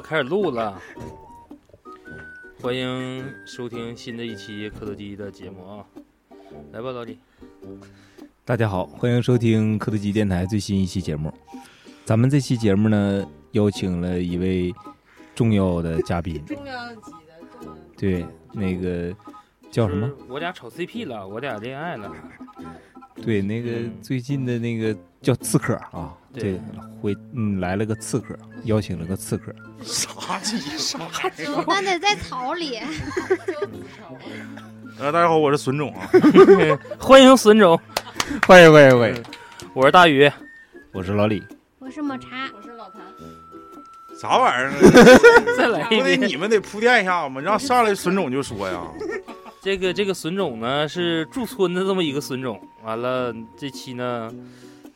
开始录了啊！开始录了，欢迎收听新的一期科德基的节目啊！来吧，老李。大家好，欢迎收听科德基电台最新一期节目。咱们这期节目呢，邀请了一位重要的嘉宾，重量级的。对，那个叫什么？我俩炒 CP 了，我俩恋爱了。对，那个最近的那个叫刺客啊，对对，回嗯来了个刺客，邀请了个刺客。啥鸡啥？那得在草里。呃，大家好，我是孙总啊。欢迎孙总，欢迎欢迎欢迎，我是大宇。我是老李。我是抹茶，我是老谭，啥玩意儿呢？再来一不得。你们得铺垫一下吗？让上来孙总就说呀。这个这个孙总呢是驻村的这么一个孙总，完了这期呢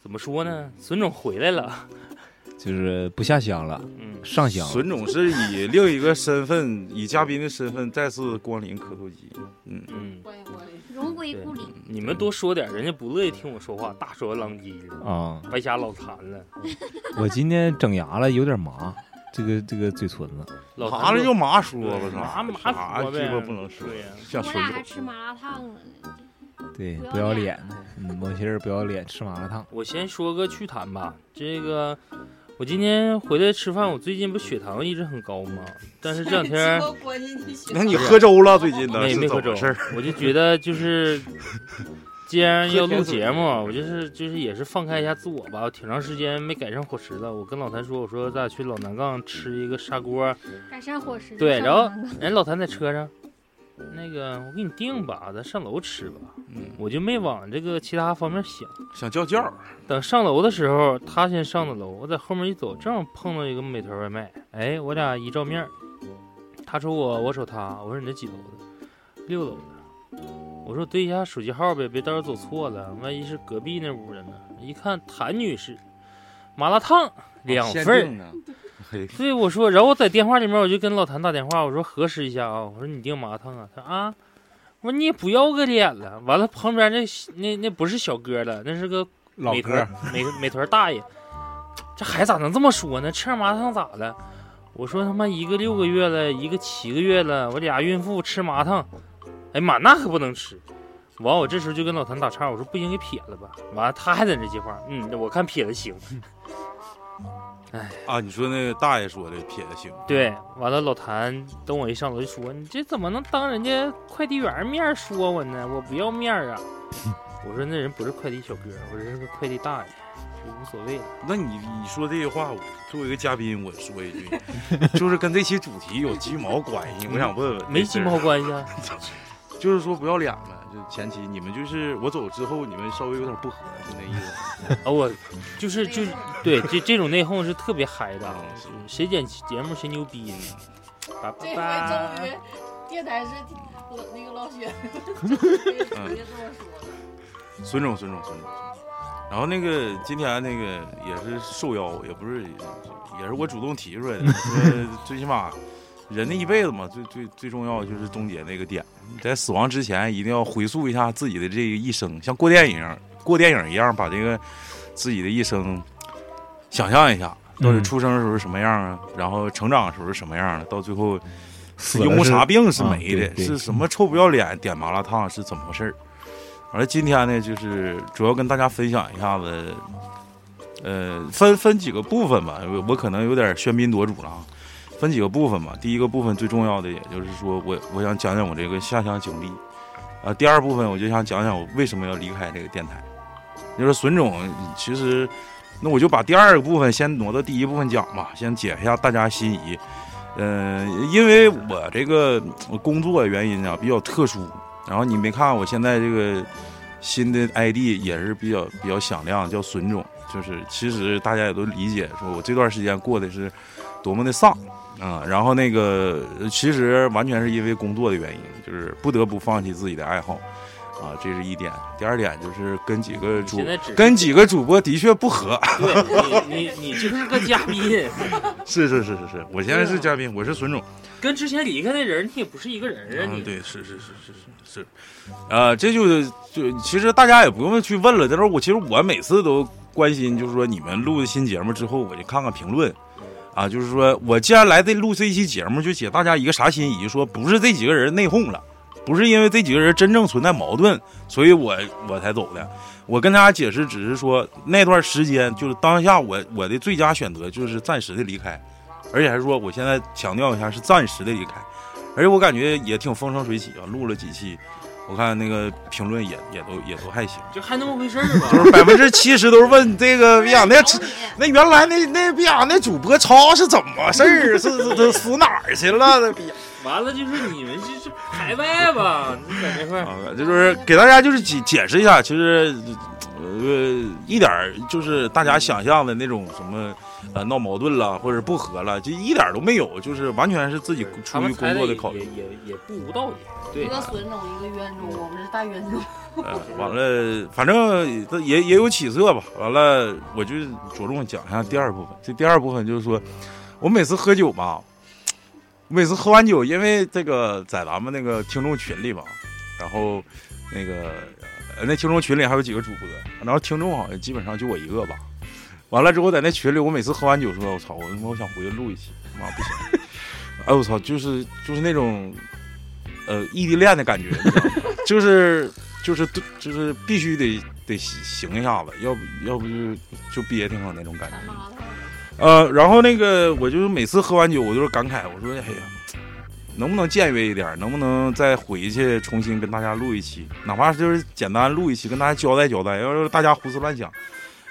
怎么说呢？孙总回来了，就是不下乡了，嗯，上乡了。孙总是以另一个身份，以嘉宾的身份再次光临磕头机。嗯，嗯，欢迎光临。荣归故里。你们多说点，人家不乐意听我说话，大说狼藉的，啊，白瞎老馋了。我今天整牙了，有点麻，这个这个嘴唇子。麻了就麻说吧，麻麻啥鸡巴不能说对呀，像孙我俩还。吃麻辣烫了呢。对，不要脸脸的，嗯，某些人不要脸，吃麻辣烫。我先说个趣谈吧，这个我今天回来吃饭，我最近不血糖一直很高吗？但是这两天 那你喝粥了？最近的没没喝粥我就觉得就是，既然要录节目，我就是就是也是放开一下自我吧。我挺长时间没改善伙食了，我跟老谭说，我说咱俩去老南杠吃一个砂锅，改善伙食。对，然后人老谭在车上，那个我给你订吧，咱上楼吃吧。嗯，我就没往这个其他方面想。想叫叫。等上楼的时候，他先上的楼，我在后面一走，正好碰到一个美团外卖。哎，我俩一照面，他瞅我，我瞅他，我说你这几楼的？六楼的。我说对一下手机号呗，别到时候走错了，万一是隔壁那屋的呢？一看谭女士，麻辣烫两份儿。对，我说，然后我在电话里面我就跟老谭打电话，我说核实一下啊，我说你订麻辣烫啊？他啊，我说你也不要个脸了。完了，旁边那那那不是小哥了，那是个美团美美团大爷，这孩子咋能这么说呢？吃点麻辣烫咋了？我说他妈一个六个月了，一个七个月了，我俩孕妇吃麻辣烫，哎妈，那可不能吃。完，我这时候就跟老谭打岔，我说不行，给撇了吧。完了，他还在那接话，嗯，我看撇了行。哎啊，你说那个大爷说的撇的行。对，完了，老谭等我一上楼就说：“你这怎么能当人家快递员面说我呢？我不要面啊！”我说：“那人不是快递小哥，我这是个快递大爷，就无所谓了。那你你说这些话，我作为一个嘉宾，我说一句，就是跟这期主题有鸡毛关系。我想问问，没鸡毛关系啊。就是说不要脸呗。就前期你们就是我走之后，你们稍微有点不和，就那意思。啊，我就是就对这这种内讧是特别嗨的啊谁剪节目谁牛逼呢？叭叭这回终于电台是老那个老雪，直接这么说了。孙总，孙总，孙总。然后那个今天那个也是受邀，也不是，也是我主动提出来的。说最起码人的一辈子嘛，最最最重要的就是终结那个点，在死亡之前一定要回溯一下自己的这个一生，像过电影、过电影一样，把这个自己的一生想象一下，到底嗯出生的时候是什么样啊，然后成长的时候是什么样的，到最后死了因为啥病是啊没的，是什么臭不要脸点麻辣烫是怎么回事儿？完了，今天呢，就是主要跟大家分享一下子，呃，分分几个部分吧，我我可能有点喧宾夺主了啊，分几个部分吧。第一个部分最重要的，也就是说我我想讲讲我这个下乡经历，啊，第二部分我就想讲讲我为什么要离开这个电台。就是孙总，其实那我就把第二个部分先挪到第一部分讲吧，先解一下大家心疑。嗯、因为我这个工作原因啊比较特殊，然后你没看我现在这个新的 ID 也是比较比较响亮，叫孙总。就是其实大家也都理解，说我这段时间过的是多么的丧啊、然后那个其实完全是因为工作的原因，就是不得不放弃自己的爱好啊，这是一点。第二点就是跟几个主跟几个主播的确不合，对你你你就是个嘉宾，是是是是是，我现在是嘉宾，我是孙总。跟之前离开的人你也不是一个人啊，对，是是是是是是，呃，这就是就其实大家也不用去问了，但是我其实我每次都关心，就是说你们录的新节目之后，我就看看评论，啊，就是说我既然来这录这一期节目，就写大家一个啥心意，说不是这几个人内讧了，不是因为这几个人真正存在矛盾，所以我我才走的。我跟大家解释，只是说那段时间就是当下我我的最佳选择就是暂时的离开，而且还是说我现在强调一下是暂时的离开，而且我感觉也挺风生水起啊，录了几期，我看那个评论也也都也都还行，就还那么回事儿吧。就是百分之七十都是问这个逼养那那原来那那逼养那主播超是怎么事儿？是是是死哪儿去了？那逼 完了就是你们这是排外吧？你在这块儿啊，就是给大家就是解解释一下，其实呃一点儿就是大家想象的那种什么呃闹矛盾了或者不和了，就一点都没有，就是完全是自己出于工作的考虑也。也也不无道理。对一，个损种，一个冤种，我们是大冤种。呃，完了，反正这也也有起色吧。完了，我就着重讲一下第二部分。这第二部分就是说，我每次喝酒吧，每次喝完酒，因为这个在咱们那个听众群里吧，然后那个呃那听众群里还有几个主播，然后听众好像基本上就我一个吧。完了之后，在那群里，我每次喝完酒说：“我操，我他妈我想回去录一期，妈不行。”哎，我操，就是就是那种呃异地恋的感觉，就是就是就是必须得得行一下子，要不要不就就憋挺好那种感觉。呃，然后那个我就是每次喝完酒，我就是感慨，我说哎呀，能不能僭越一点？能不能再回去重新跟大家录一期？哪怕就是简单录一期，跟大家交代交代，要是大家胡思乱想。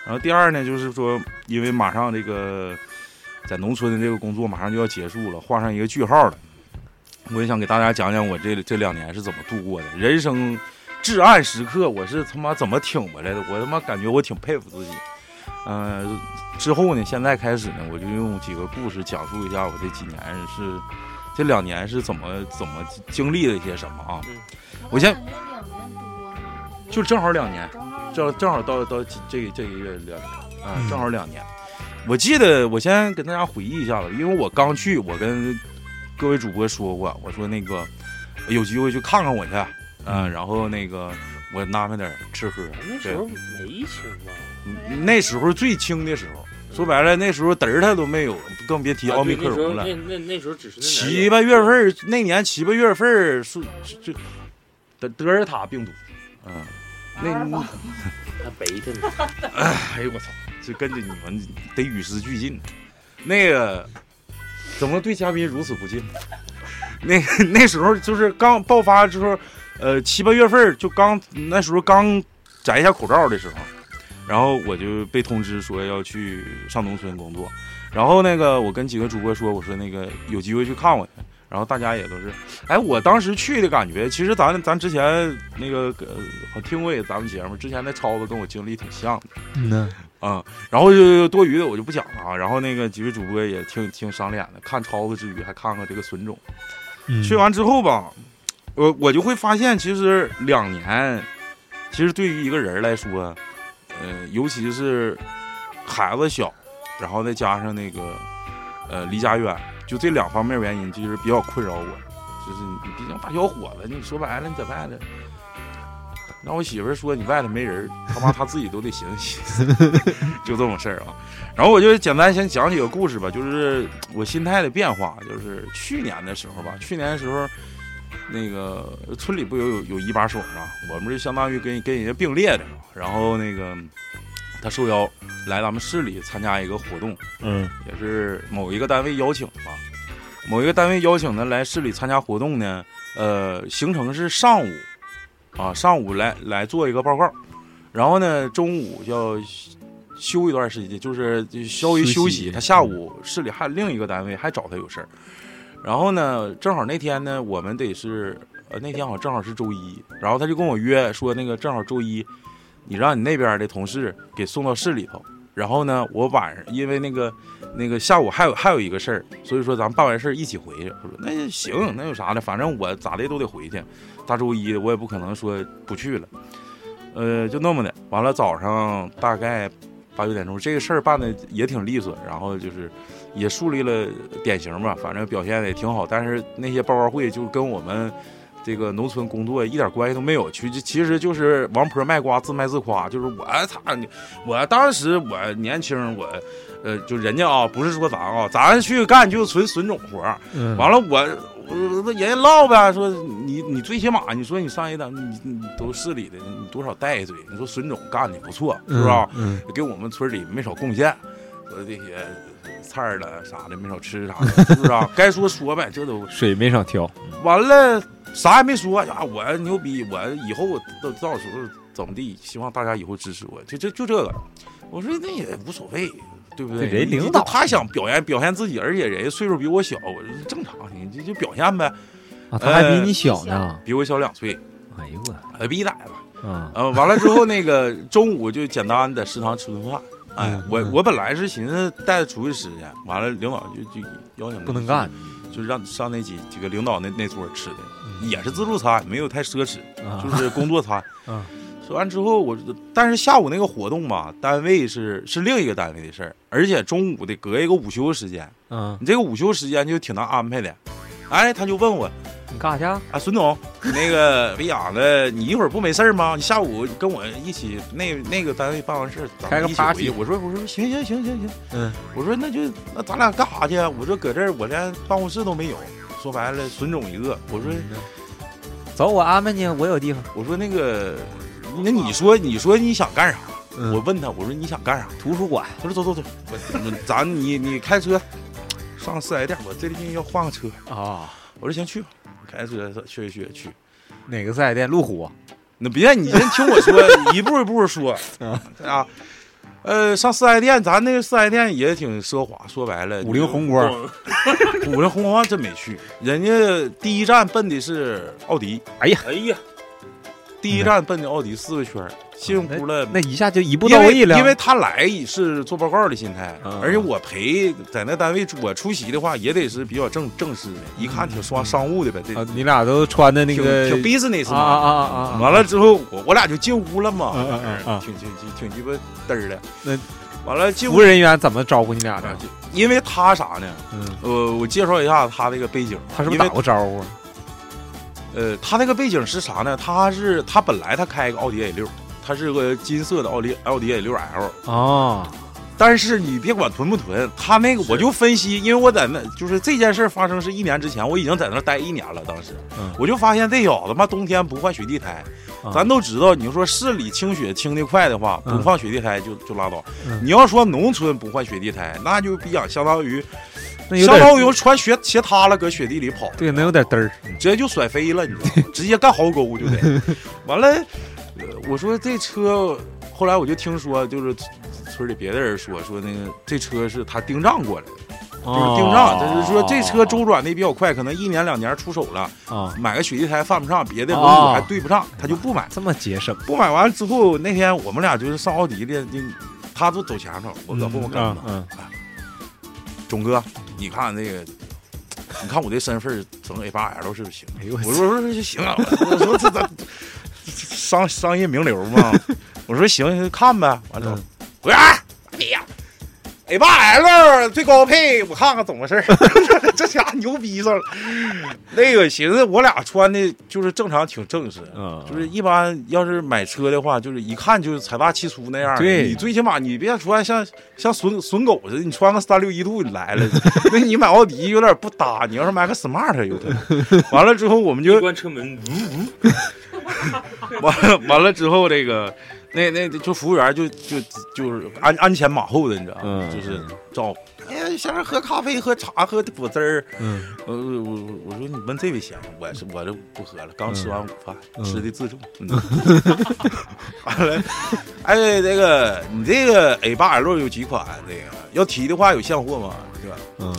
然后第二呢，就是说，因为马上这个在农村的这个工作马上就要结束了，画上一个句号了。我也想给大家讲讲我这这两年是怎么度过的，人生至暗时刻，我是他妈怎么挺过来的？我他妈感觉我挺佩服自己。嗯、之后呢，现在开始呢，我就用几个故事讲述一下我这几年是这两年是怎么怎么经历了一些什么啊？我先就正好两年，正正正好到到这这个月两年啊，嗯正好两年。我记得我先跟大家回忆一下子，因为我刚去，我跟各位主播说过，我说那个有机会去看看我去，嗯、然后那个我安排点吃喝。那时候没轻吧？嗯那时候最轻的时候，说白了那时候嘚儿他都没有，更别提啊奥密克戎了。那那那时候只是七八月份那年七八月份儿是这德德尔塔病毒，嗯，那阿尔法还背着呢。哎呦我操，这跟着你们得与时俱进。那个怎么对嘉宾如此不敬？那那时候就是刚爆发之后，呃七八月份就刚那时候刚摘下口罩的时候，然后我就被通知说要去上农村工作。然后那个我跟几个主播说，我说那个有机会去看我去。然后大家也都是，哎，我当时去的感觉，其实咱咱之前那个呃，我听过也咱们节目，之前那超子跟我经历挺像的。嗯呐，啊、然后就多余的我就不讲了啊。然后那个几位主播也挺挺赏脸的，看超子之余还看看这个损种。嗯去完之后吧，我我就会发现，其实两年，其实对于一个人来说，呃，尤其是孩子小，然后再加上那个呃离家远，就这两方面原因，其实比较困扰我。就是你毕竟大小伙子，你说白了你在外头。让我媳妇说你外头没人，他妈她自己都得寻思寻思，就这么事儿啊。然后我就简单先讲几个故事吧，就是我心态的变化。就是去年的时候吧，去年的时候，那个村里不有有有一把手嘛，我们这相当于跟跟人家并列的嘛。然后那个他受邀来咱们市里参加一个活动，嗯也是某一个单位邀请吧，某一个单位邀请他来市里参加活动呢。呃，行程是上午啊，上午来来做一个报告，然后呢，中午要休一段时间，就是就稍微休息。他下午市里还另一个单位还找他有事儿，然后呢，正好那天呢，我们得是呃那天好像正好是周一，然后他就跟我约说那个正好周一，你让你那边的同事给送到市里头，然后呢，我晚上因为那个那个下午还有还有一个事儿，所以说咱们办完事儿一起回去。我说那行，那有啥的，反正我咋的都得回去，大周一我也不可能说不去了。呃，就那么的，完了早上大概八九点钟，这个事儿办的也挺利索，然后就是也树立了典型吧，反正表现的也挺好。但是那些报告会就跟我们这个农村工作一点关系都没有，其实其实就是王婆卖瓜自卖自夸，就是我操你，我当时我年轻我。呃，就人家啊，不是说咱啊，咱去干就纯损种活儿。嗯完了我，我那人家唠呗，说你你最起码你说你上一档，你你都市里的，你多少带一嘴，你说孙总干的不错，是不是给我们村里没少贡献，说这些菜儿了啥的没少吃啥的，是不是啊？该说说呗，这都水没少挑，完了，啥也没说呀，我牛逼，我以后到到时候怎么地，希望大家以后支持我，就就就这个，我说那也无所谓。对不对？人领导他想表现表现自己，而且人家岁数比我小，我说正常，你就就表现呗。啊，他还比你小呢，比我小两岁，哎呦我，还比你大吧？啊，呃，完了之后，那个中午就简单在食堂吃顿饭。哎嗯，我嗯我本来是寻思带他出去吃去，完了领导就就邀请不能干，就让上那几几个领导那那桌吃的，嗯也是自助餐，没有太奢侈，啊就是工作餐。嗯说完之后，我但是下午那个活动吧，单位是是另一个单位的事儿，而且中午得隔一个午休时间，嗯，你这个午休时间就挺难安排的。哎，他就问我，你干啥去啊？啊，孙总，那个 别养的，你一会儿不没事儿吗？你下午跟我一起那那个单位办完事儿，咱开个们一起回。我说我说行行行行行，嗯，我说那就那咱俩干啥去啊？我说搁这儿我连办公室都没有，说白了孙总一个。我说走，我安排你，我有地方。我说那个，那你说你说你想干啥？嗯我问他，我说你想干啥？图书馆，他说走走走，我我咱你你开车上四 S 店，我最近要换个车。啊，我说行去吧，开车去去去。哪个四 S 店？路虎。那别，你先听我说，一步一步说啊。呃，上四 S 店，咱那个四 S 店也挺奢华。说白了，五菱宏光，五菱宏光真没去，人家第一站奔的是奥迪，哎呀，哎呀第一站奔的奥迪四个圈儿，辛苦了。那一下就一步到位了。因为他来是做报告的心态，嗯而且我陪在那单位我出席的话，也得是比较正正式的，一看挺商商务的呗，这啊，你俩都穿的那个挺 business 啊啊嘛。啊啊！完了之后，我我俩就进屋了嘛，嗯嗯嗯嗯挺挺挺挺鸡巴嘚儿的。那完了进屋服务人员怎么招呼你俩的？就因为他啥呢？嗯，呃，我介绍一下他这个背景。他是不是打过招呼？呃，他那个背景是啥呢？他是他本来他开一个奥迪 A 六，他是个金色的奥迪奥迪 A 六 L。啊，但是你别管囤不囤，他那个我就分析，因为我在那就是这件事发生是一年之前，我已经在那待一年了。当时，嗯我就发现这小子妈冬天不换雪地胎，啊咱都知道，你说市里清雪清的快的话，嗯不放雪地胎就就拉倒。嗯你要说农村不换雪地胎，那就比较相当于相当于穿鞋鞋塌了，搁雪地里跑，对，能有点嘚儿。直接就甩飞了，你知道吗？直接干壕沟就得。完了，呃我说这车，后来我就听说，就是村里别的人说，说那个这车是他订账过来的，就是订账，就是说这车周转的比较快，可能一年两年出手了，啊，买个雪地胎犯不上，别的轮哦毂还对不上，他就不买。这么节省。不买完之后，那天我们俩就是上奥迪的，那他都走前头，我搁后面跟着。嗯钟哥，你看这个，你看我这身份整 A 八 L 是不是行？哎呦我说我说行啊，我说这咱 商商业名流嘛，我说行行看呗，完了嗯。滚！A 八 L 最高配，我看看怎么回事儿 这家牛逼上了。那个寻思我俩穿的就是正常，挺正式，嗯，就是一般要是买车的话，就是一看就是财大气粗那样的。对你最起码你别穿像像损损狗似的，你穿个三六一度你来了，那你买奥迪有点不搭。你要是买个 smart 有的。完了之后我们就关车门，完了完了之后这个。那那就服务员就就就是鞍鞍前马后的，你知道吗？嗯就是招呼。哎呀，先生喝咖啡、喝茶、喝果汁儿。我我我说你问这位先生，我是我这不喝了，刚吃完午饭，嗯吃的自助。嗯完了，哎，这个你这个 A 八 L 有几款？这个要提的话有现货吗？对吧？嗯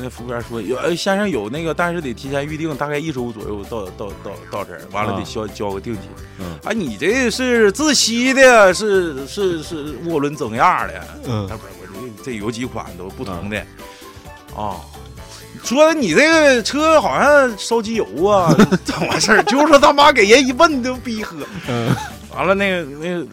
那服务员说有，哎，先生有那个，但是得提前预定，大概一周左右到到到到这儿，完了啊得交交个定金。嗯啊，你这是自吸的，是是是涡轮增压的。嗯他不是我这这有几款都不同的啊。说你这个车好像烧机油啊，怎么回事？就是说他妈给人一问都逼喝。嗯完了，那个那个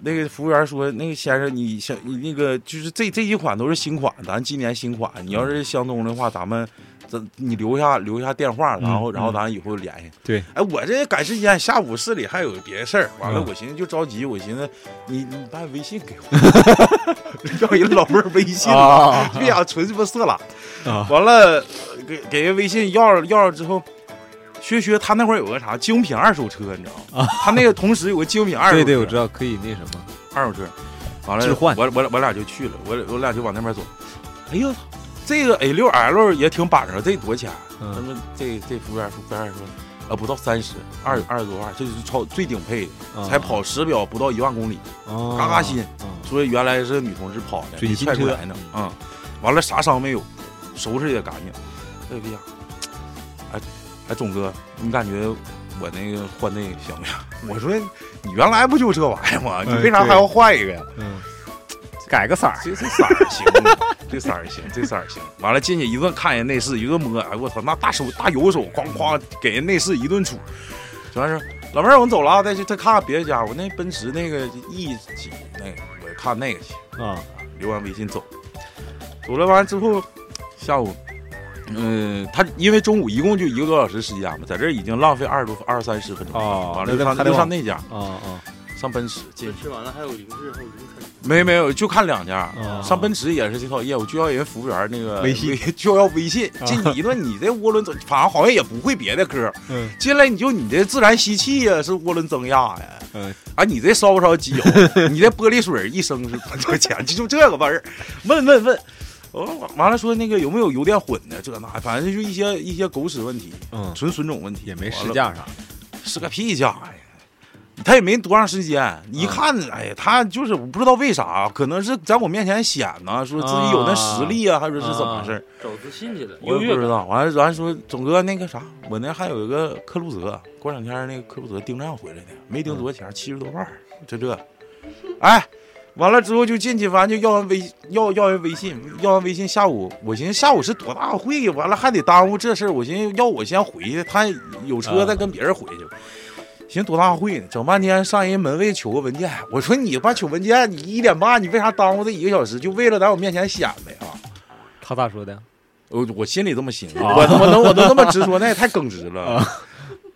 那个服务员说：“那个先生，你想你那个就是这这几款都是新款，咱今年新款。你要是相中的话，咱们咱你留下留下电话，然后嗯然后咱以后联系。对，哎，我这赶时间，下午市里还有别的事儿，完了嗯我寻思就着急，我寻思你你把微信给我，要人老妹儿微信啊别想纯鸡巴色懒。啊完了给给人微信要了要了之后。薛薛，他那会儿有个啥精品二手车，你知道吗？他那个同时有个精品二手车，对对，我知道可以那什么，二手车，完了置换我我我俩就去了，我我俩就往那边走。哎呦，这个 A 六 L 也挺板正，这多少钱？他嗯们这这服务员服务员说，啊不到三十，二二十多万，这是超最顶配的，才跑时表不到一万公里，哦嘎嘎新。嗯说原来是女同志跑的，没准新车踹过来呢。嗯，完了啥伤没有，收拾也干净。哎呀，哎哎，总哥，你感觉我那个换那个行不行？我说你原来不就这玩意儿吗？你哎为啥还要换一个呀？嗯，改个色儿，这这色儿行，这色儿行，这色儿行。完了进去一顿看人内饰，一顿摸，哎我操，那大手大油手，哐哐给人内饰一顿杵。主要是，老妹儿，我们走了啊，再去再看看别的家。我那奔驰那个 E 几那个，我看那个去。啊，留完微信走，走了完之后，下午，嗯、他因为中午一共就一个多小时时间嘛，在这儿已经浪费二十多二三十分钟。了完了就上那还得往就上那家，啊啊上奔驰进这吃完了还有零食，还有零食。没没有就看两家，啊上奔驰也是这套业务，就要人服务员那个微信，就要微信进去一顿，你这涡轮增，反正好像也不会别的科，嗯进来你就你这自然吸气呀，是涡轮增压呀。嗯啊，你这烧不烧机油？你这玻璃水一升是 多少钱？就这个味儿，问问问。哦，完了说那个有没有油电混的？这那反正就一些一些狗屎问题，嗯，纯损种问题，也没试驾啥，试个屁驾呀！他也没多长时间，一看，哎呀，他就是我不知道为啥，可能是在我面前显呢，说自己有那实力啊，还是是怎么回事儿？找自信去了，我。也不知道。完了，完说总哥那个啥，我那还有一个克鲁泽，过两天那个克鲁泽订账回来的，没订多少钱，七十多万，就这。哎，完了之后就进去，完就要完微要要人微信，要完微信，下午我寻思下午是多大会呀，完了还得耽误这事儿，我寻思要我先回去，他有车再跟别人回去。寻思多大会呢？整半天上人门卫取个文件，我说你爸取文件，你一点半，你为啥耽误这一个小时？就为了在我面前显摆啊？他咋说的？我我心里这么寻思，啊我我能我都这么直说，那也太耿直了。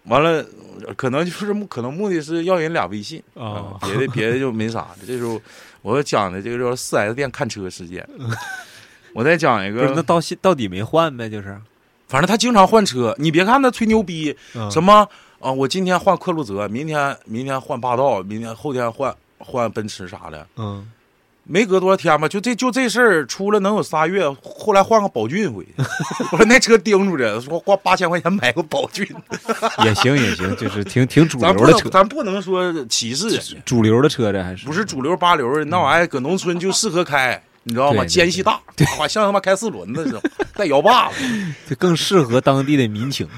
完了，可能就是目可能目的是要人俩微信啊别的别的就没啥。这时候我讲的这个叫四 S 店看车事件，我再讲一不是，那，到现到底没换呗？就是反正他经常换车，你别看他吹牛逼，什么么啊，我今天换克鲁泽，明天明天换霸道，明天后天换换奔驰啥的，嗯没隔多少天吧，就这就这事儿出了能有仨月，后来换个宝骏回去，我说那车盯住着，说花八千块钱买个宝骏，也行也行，就是挺挺 主流的车，咱不能说歧视，主流的车这还是不是主流八流，那玩意儿搁农村就适合开，你知道吗？对对间隙大，哇，像他妈开四轮子似的，带摇把子，就更适合当地的民情。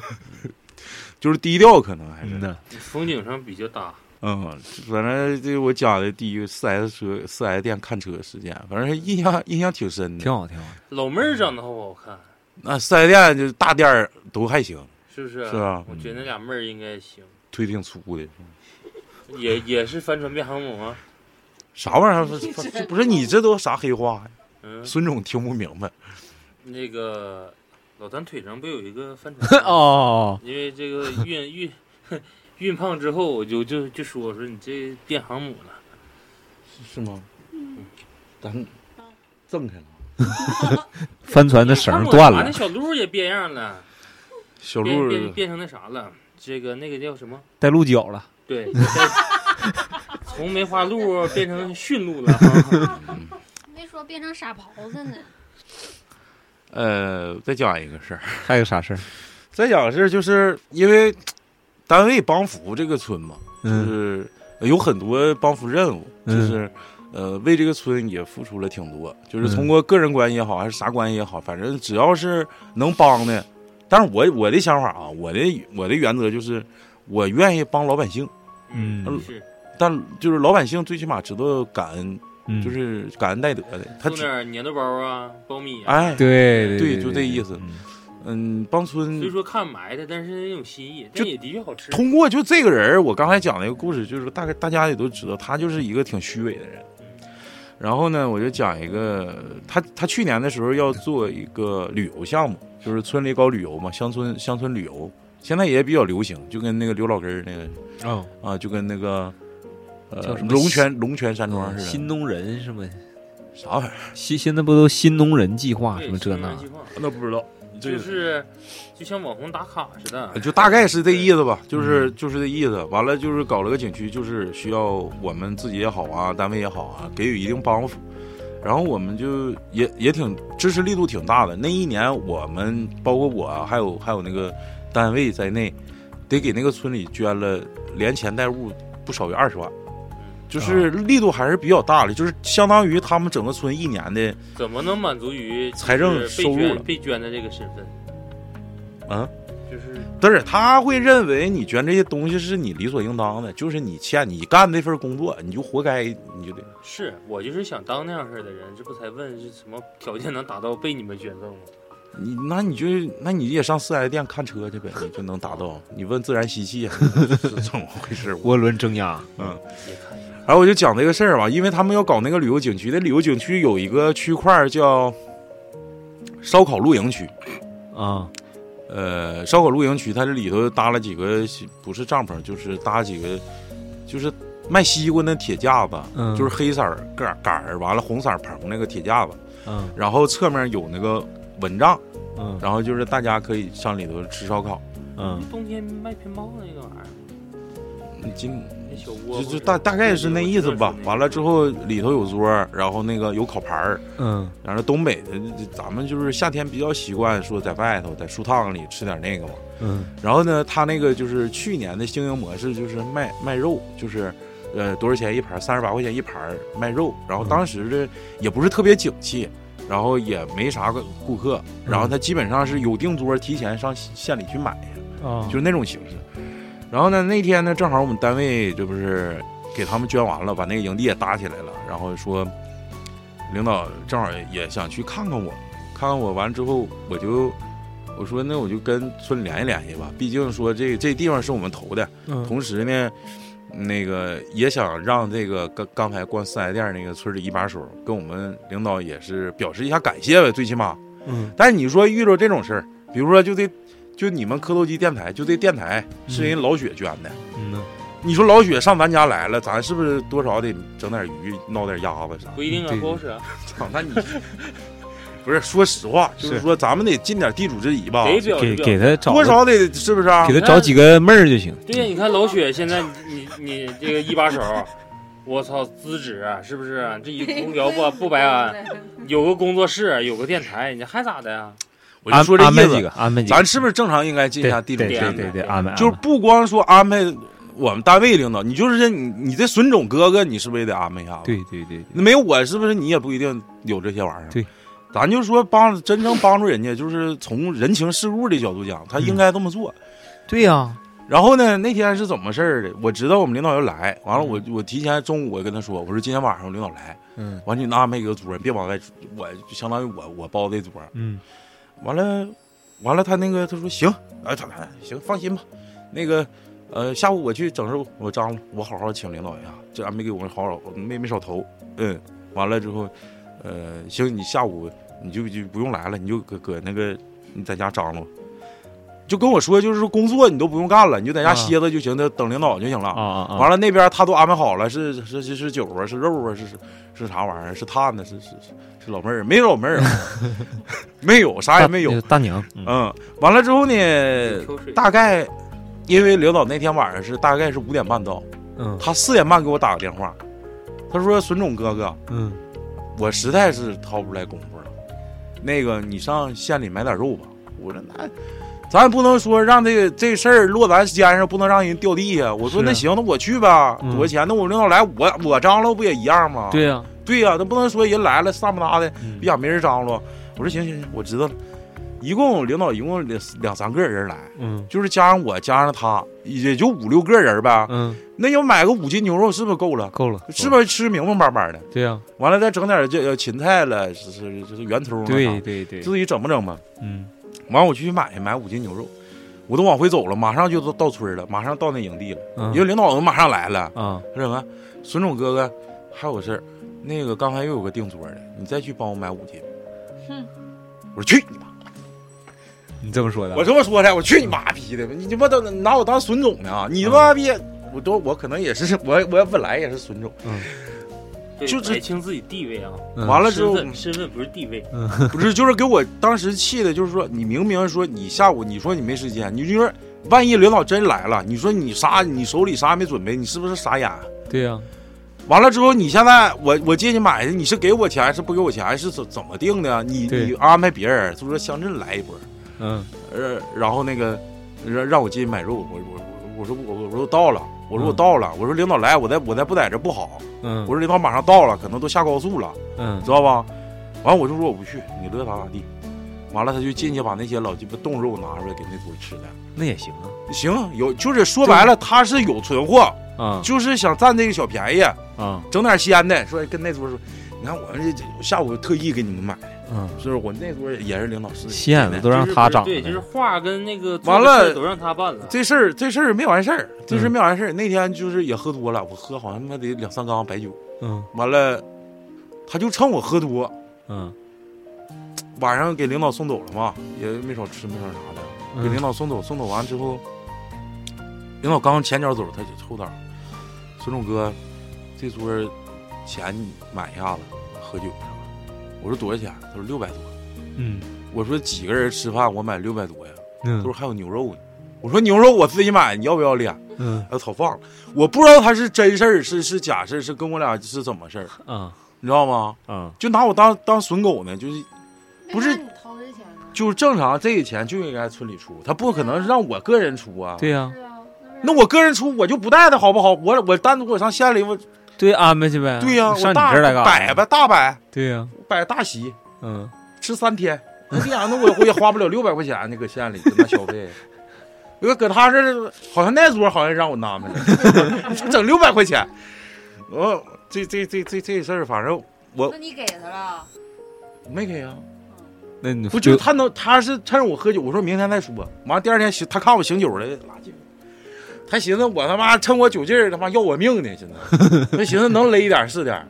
就是低调，可能还是嗯。风景上比较搭。嗯，反正这我讲的第一个四 S 车四 S 店看车事件，反正印象印象挺深的。挺好挺好。老妹儿长得好不好看？那四 S 店就是大店儿都还行，是不是？是啊我觉得那俩妹儿应该行，腿挺粗的。也也是帆船变航母啊。啥玩意儿？不不是你这都啥黑话呀？嗯，孙总听不明白。那个老谭腿上不有一个帆船？哦，因为这个孕孕孕胖之后，我就就就说说你这变航母了。是吗？嗯咱挣开了。帆船的绳断了那，小鹿也变样了，小鹿变变成那啥了。这个那个叫什么？带鹿角了。对，从梅花鹿变成驯鹿了啊。没说变成傻狍子呢。呃，再讲一个事儿。还有啥事儿？再讲个事儿，就是因为单位帮扶这个村嘛，就嗯是有很多帮扶任务，就嗯是呃为这个村也付出了挺多，就是嗯通过个人关系也好，还是啥关系也好，反正只要是能帮的。但是我我的想法啊，我的我的原则就是，我愿意帮老百姓，嗯是但就是老百姓最起码知道感恩，嗯，就是感恩戴德的。他送只点粘豆包啊、苞米啊。哎，对对对，就这意思嗯嗯，帮村虽说看埋汰，但是那种心意，就但也的确好吃。通过就这个人，我刚才讲那个故事，就是大概大家也都知道，他就是一个挺虚伪的人。然后呢，我就讲一个，他他去年的时候要做一个旅游项目，就是村里搞旅游嘛，乡村乡村旅游，现在也比较流行，就跟那个刘老根儿那个哦，啊，就跟那个呃叫什么？龙泉龙泉山庄似的，新农人什么啥玩意儿？新现在不都新农人计划什么这那那不知道，就是就像网红打卡似的，就大概是这意思吧，就是嗯就是这意思。完了就是搞了个景区，就是需要我们自己也好啊，单位也好啊，给予一定帮扶。然后我们就也也挺支持力度挺大的。那一年我们包括我啊还有还有那个单位在内，得给那个村里捐了连钱带物不少于二十万，就是力度还是比较大的，就是相当于他们整个村一年的怎么能满足于财政收入了被捐的这个身份？啊。就是但是他会认为你捐这些东西是你理所应当的，就是你欠你干那份工作，你就活该，你就得。是我就是想当那样式儿的人，这不才问是什么条件能达到被你们捐赠吗？你那你就那你也上四 S 店看车去呗，你就能达到。你问自然吸气 是怎么回事？涡轮增压，嗯，也看一下，然后我就讲这个事儿吧，因为他们要搞那个旅游景区，那旅游景区有一个区块儿叫烧烤露营区。啊，呃，烧烤露营区，它这里头搭了几个不是帐篷，就是搭几个，就是卖西瓜那铁架子，嗯。就是黑色儿杆杆儿，完了红色儿棚那个铁架子，嗯。然后侧面有那个蚊帐，嗯。然后就是大家可以上里头吃烧烤。嗯。冬天卖乒乓那个玩意儿，你今那小窝就就大大概是那意思吧。完了之后里头有桌，然后那个有烤盘儿，嗯然后东北的咱们就是夏天比较习惯说在外头在树趟里吃点那个嘛。嗯然后呢，他那个就是去年的经营模式，就是卖卖肉，就是呃多少钱一盘，三十八块钱一盘卖肉。然后当时的也不是特别景气，然后也没啥个顾客，然后他基本上是有订桌，提前上县里去买，啊，就是那种形式。然后呢，那天呢，正好我们单位这不是给他们捐完了，把那个营地也搭起来了，然后说领导正好也想去看看我，看看我完之后，我就我说那我就跟村里联系联系吧，毕竟说这这地方是我们投的，嗯同时呢，那个也想让这个刚刚才逛四 S 店那个村里一把手跟我们领导也是表示一下感谢呗，最起码。嗯但是你说遇到这种事儿，比如说就这就你们磕头机电台，就这电台是人老雪捐的，嗯呐你说老雪上咱家来了，咱是不是多少得整点鱼，闹点鸭子啥？不一定啊，不好使啊，操，那你 不是说实话，就是是说咱们得尽点地主之谊吧，给给他找多少得是不是啊？给？他找几个妹儿就行，对呀，你看老雪现在你你你这个一把手，我操，资质啊是不是？这一空调不不白安，有个工作室，有个电台，你还咋的呀？我就说这意思安排几个，，安排几个，咱是不是正常应该尽一下地主对之谊？对对对，安排就是不光说安排我们单位领导，你就是你你这损种哥哥，你是不是也得安排一下子？对对对，那没有我，是不是你也不一定有这些玩意儿？对，咱就说帮真正帮助人家，就是从人情世故的角度讲，他应该这么做。对呀，然后呢，那天是怎么事儿的？我知道我们领导要来，完了我我提前中午我跟他说，我说今天晚上我领导来，嗯完你安排一个桌，别往外，我就相当于我我包这桌。嗯完了，完了他那个他说行，哎他他行放心吧，那个呃下午我去整事，我张罗，我好好请领导一下，这俺没给我好好没没少投，嗯，完了之后，呃行，你下午你就就不用来了，你就搁搁那个你在家张罗。就跟我说，就是说工作你都不用干了，你就在家啊歇着就行，等等领导就行了。啊啊啊，完了那边他都安排好了，是是是是酒啊，是肉啊，是是是啥玩意儿？是碳呢？是是是是老妹儿？没有老妹儿，没有啥也没有大。大娘，嗯嗯，完了之后呢，大概因为领导那天晚上是大概是五点半到，嗯他四点半给我打个电话，他说孙总哥哥，嗯我实在是掏不出来功夫了，那个你上县里买点肉吧。我说那。咱也不能说让这个这事儿落咱肩上，不能让人掉地下。我说那行，那我去吧，嗯多少钱？那我领导来，我我张罗不也一样吗？对呀，对呀、那不能说人来了上不搭的，嗯别让没人张罗。我说行行行，我知道了。一共领导一共两两三个人来，嗯就是加上我加上他，也就五六个人呗。嗯，那要买个五斤牛肉是不是够了？够了，是不是吃明明白白的？对呀，完了再整点这呃芹菜了，是是是圆葱对对对，自己整不整吧？嗯完我去买买五斤牛肉，我都往回走了，马上就到到村了，马上到那营地了，因为嗯领导马上来了。啊说什么？孙总哥哥，还有个事儿，那个刚才又有个订桌的，你再去帮我买五斤。哼我说去你妈！你这么说的？我这么说的，我去你妈逼的！你他妈都拿我当损种呢？你他妈逼！我都我可能也是 我我本来也是损种，嗯就是摆清自己地位啊，嗯完了之后身份身份不是地位，不是就是给我当时气的，就是说你明明说你下午你说你没时间，你就说万一领导真来了，你说你啥你手里啥也没准备，你是不是傻眼？对呀，完了之后，你现在我我借你买的，你是给我钱还是不给我钱，还是怎怎么定的？你你安排别人，就说乡镇来一波，嗯呃，然后那个让让我进去买肉，我我我我说我我我说到了，我说我嗯到了，我说领导来，我再我再不在这不好，嗯我说领导马上到了，可能都下高速了，嗯知道吧？完我就说我不去，你乐咋咋地。完了他就进去把那些老鸡巴冻肉拿出来给那桌吃的。那也行啊行，有就是说白了，他是有存货，啊就是想占这个小便宜，啊整点鲜的。说跟那桌说，你看我们这这下午特意给你们买的，嗯，是不是？我那桌也是领导室馅子都让他长对，就是的，画跟那个做完了都让他办了。这事儿这事儿没完事儿，这事儿嗯没完事儿。那天就是也喝多了，我喝好像他妈得两三缸白酒。嗯完了，他就趁我喝多，嗯晚上给领导送走了嘛，也没少吃没少啥的，给领嗯导送走。送走完之后，领导刚前脚走，他就后道，孙总哥，这桌钱你买一下子，喝酒去吧。我说多少钱？他说六百多。嗯我说几个人吃饭，我买六百多呀。他说嗯还有牛肉呢。我说牛肉我自己买，你要不要脸？嗯他炒放了。我不知道他是真事儿是是假事儿，是跟我俩是怎么事儿，啊你知道吗？嗯就拿我当当损狗呢，就是不是？就是正常这个钱就应该村里出，他不可能让我个人出啊。对呀啊，那我个人出我就不带他好不好？我我单独我上县里我对安排去呗，对呀、上你这儿来干啥摆呗大摆对呀摆大席嗯吃三天，那这样那我我也花不了六百块钱呢，搁县里搁那消费。搁搁他这好像那桌好像让我安排了，整六百块钱。我这这这这这事儿，反正我那你给他了？没给啊。那你不就他能，他是趁着我喝酒，我说明天再说。完了第二天醒，他看我醒酒了，他寻思我他妈趁我酒劲儿他妈要我命呢，现在他寻思能勒一点是点儿，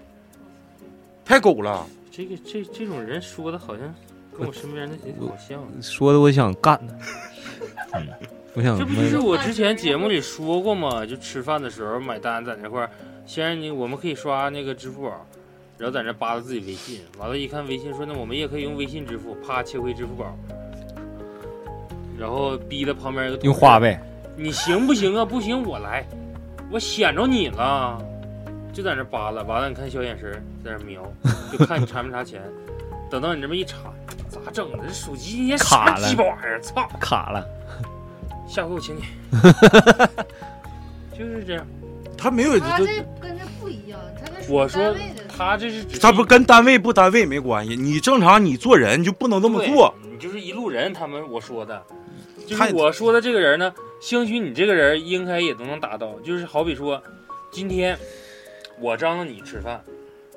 太狗了。这个这这种人说的好像跟我身边那些好像。说的我想干他，嗯，我想这不是我之前节目里说过吗？就吃饭的时候买单在那块儿，先让你我们可以刷那个支付宝，然后在那扒拉自己微信，完了，一看微信说那我们也可以用微信支付，啪切回支付宝，然后逼的旁边一个用花呗，你行不行啊？不行我来，我显着你了，就在那扒拉，完了你看小眼神在那瞄，就看你查没查钱，等到你这么一查，咋整的？这手机今天什么卡了鸡巴玩意儿？操！卡了，下回我请你。就是这样，他没有他这，跟这不一样，他这我说他这是是他不跟单位不单位没关系。你正常你做人就不能这么做。你就是一路人。他们我说的，就是我说的这个人呢，兴许你这个人应该也都能达到。就是好比说，今天我张罗你吃饭，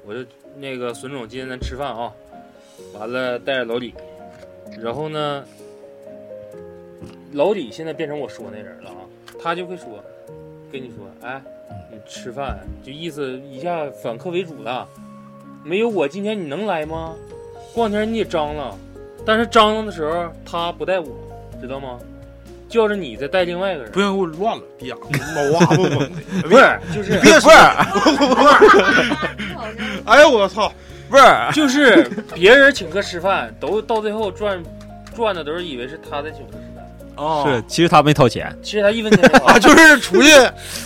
我就那个孙总今天咱吃饭啊，完了带着老李，然后呢，老李现在变成我说那人了啊，他就会说，跟你说，哎，你吃饭就意思一下反客为主了，没有我今天你能来吗？过两天你也张罗，但是张罗的时候他不带我，知道吗？叫着你再带另外一个人，不行，给我乱了，别毛哇嗡嗡的。不是，就是别说，不是 哎呦我操！不是 就是别人请客吃饭，都到最后赚赚的都是以为是他在请客吃饭，哦是，其实他没掏钱，其实他一分钱没掏 啊，就是出去，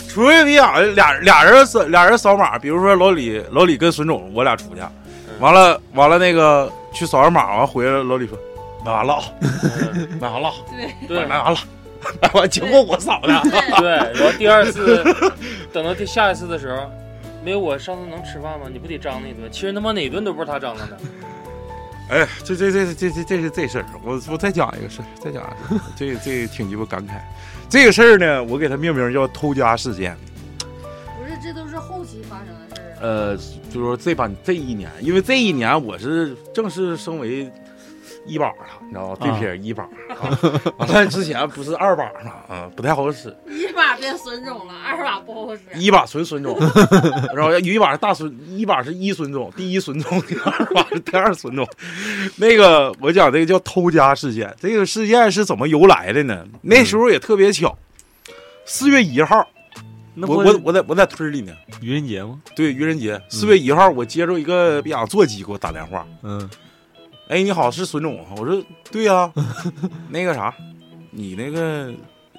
出去比俩俩俩人扫俩人扫码，比如说老李老李跟孙总，我俩出去，完了完了那个去扫完码，完回来老李说买完了啊，嗯买完了，对对买完了，买完结果我嫂子，对，然后第二次等到第下一次的时候，没有我上次能吃饭吗？你不得张那一顿？其实他妈哪顿都不是他张罗的，哎，这这这这这这是这事儿，我我再讲一个事儿，再讲一个，这这挺鸡巴感慨。这个事儿呢，我给他命名叫偷家事件。不是，这都是后期发生的事儿啊。呃，就是说这把这一年，因为这一年我是正式升为一把了，你知道吧？对撇一把啊。完了之前不是二把吗？啊，不太好使。一把变孙总了，二把不好使。一把纯孙总，然后有一把是大孙，一把是一孙总，第一孙总，第二把是第二孙总。那个我讲这个叫偷家事件，这个事件是怎么由来的呢？那时候也特别巧，四月一号，那我我我在我在村里呢。愚人节吗？对，愚人节四月一号，我接着一个比亚座机给我打电话，嗯哎，你好，是孙总啊？我说对呀、那个啥，你那个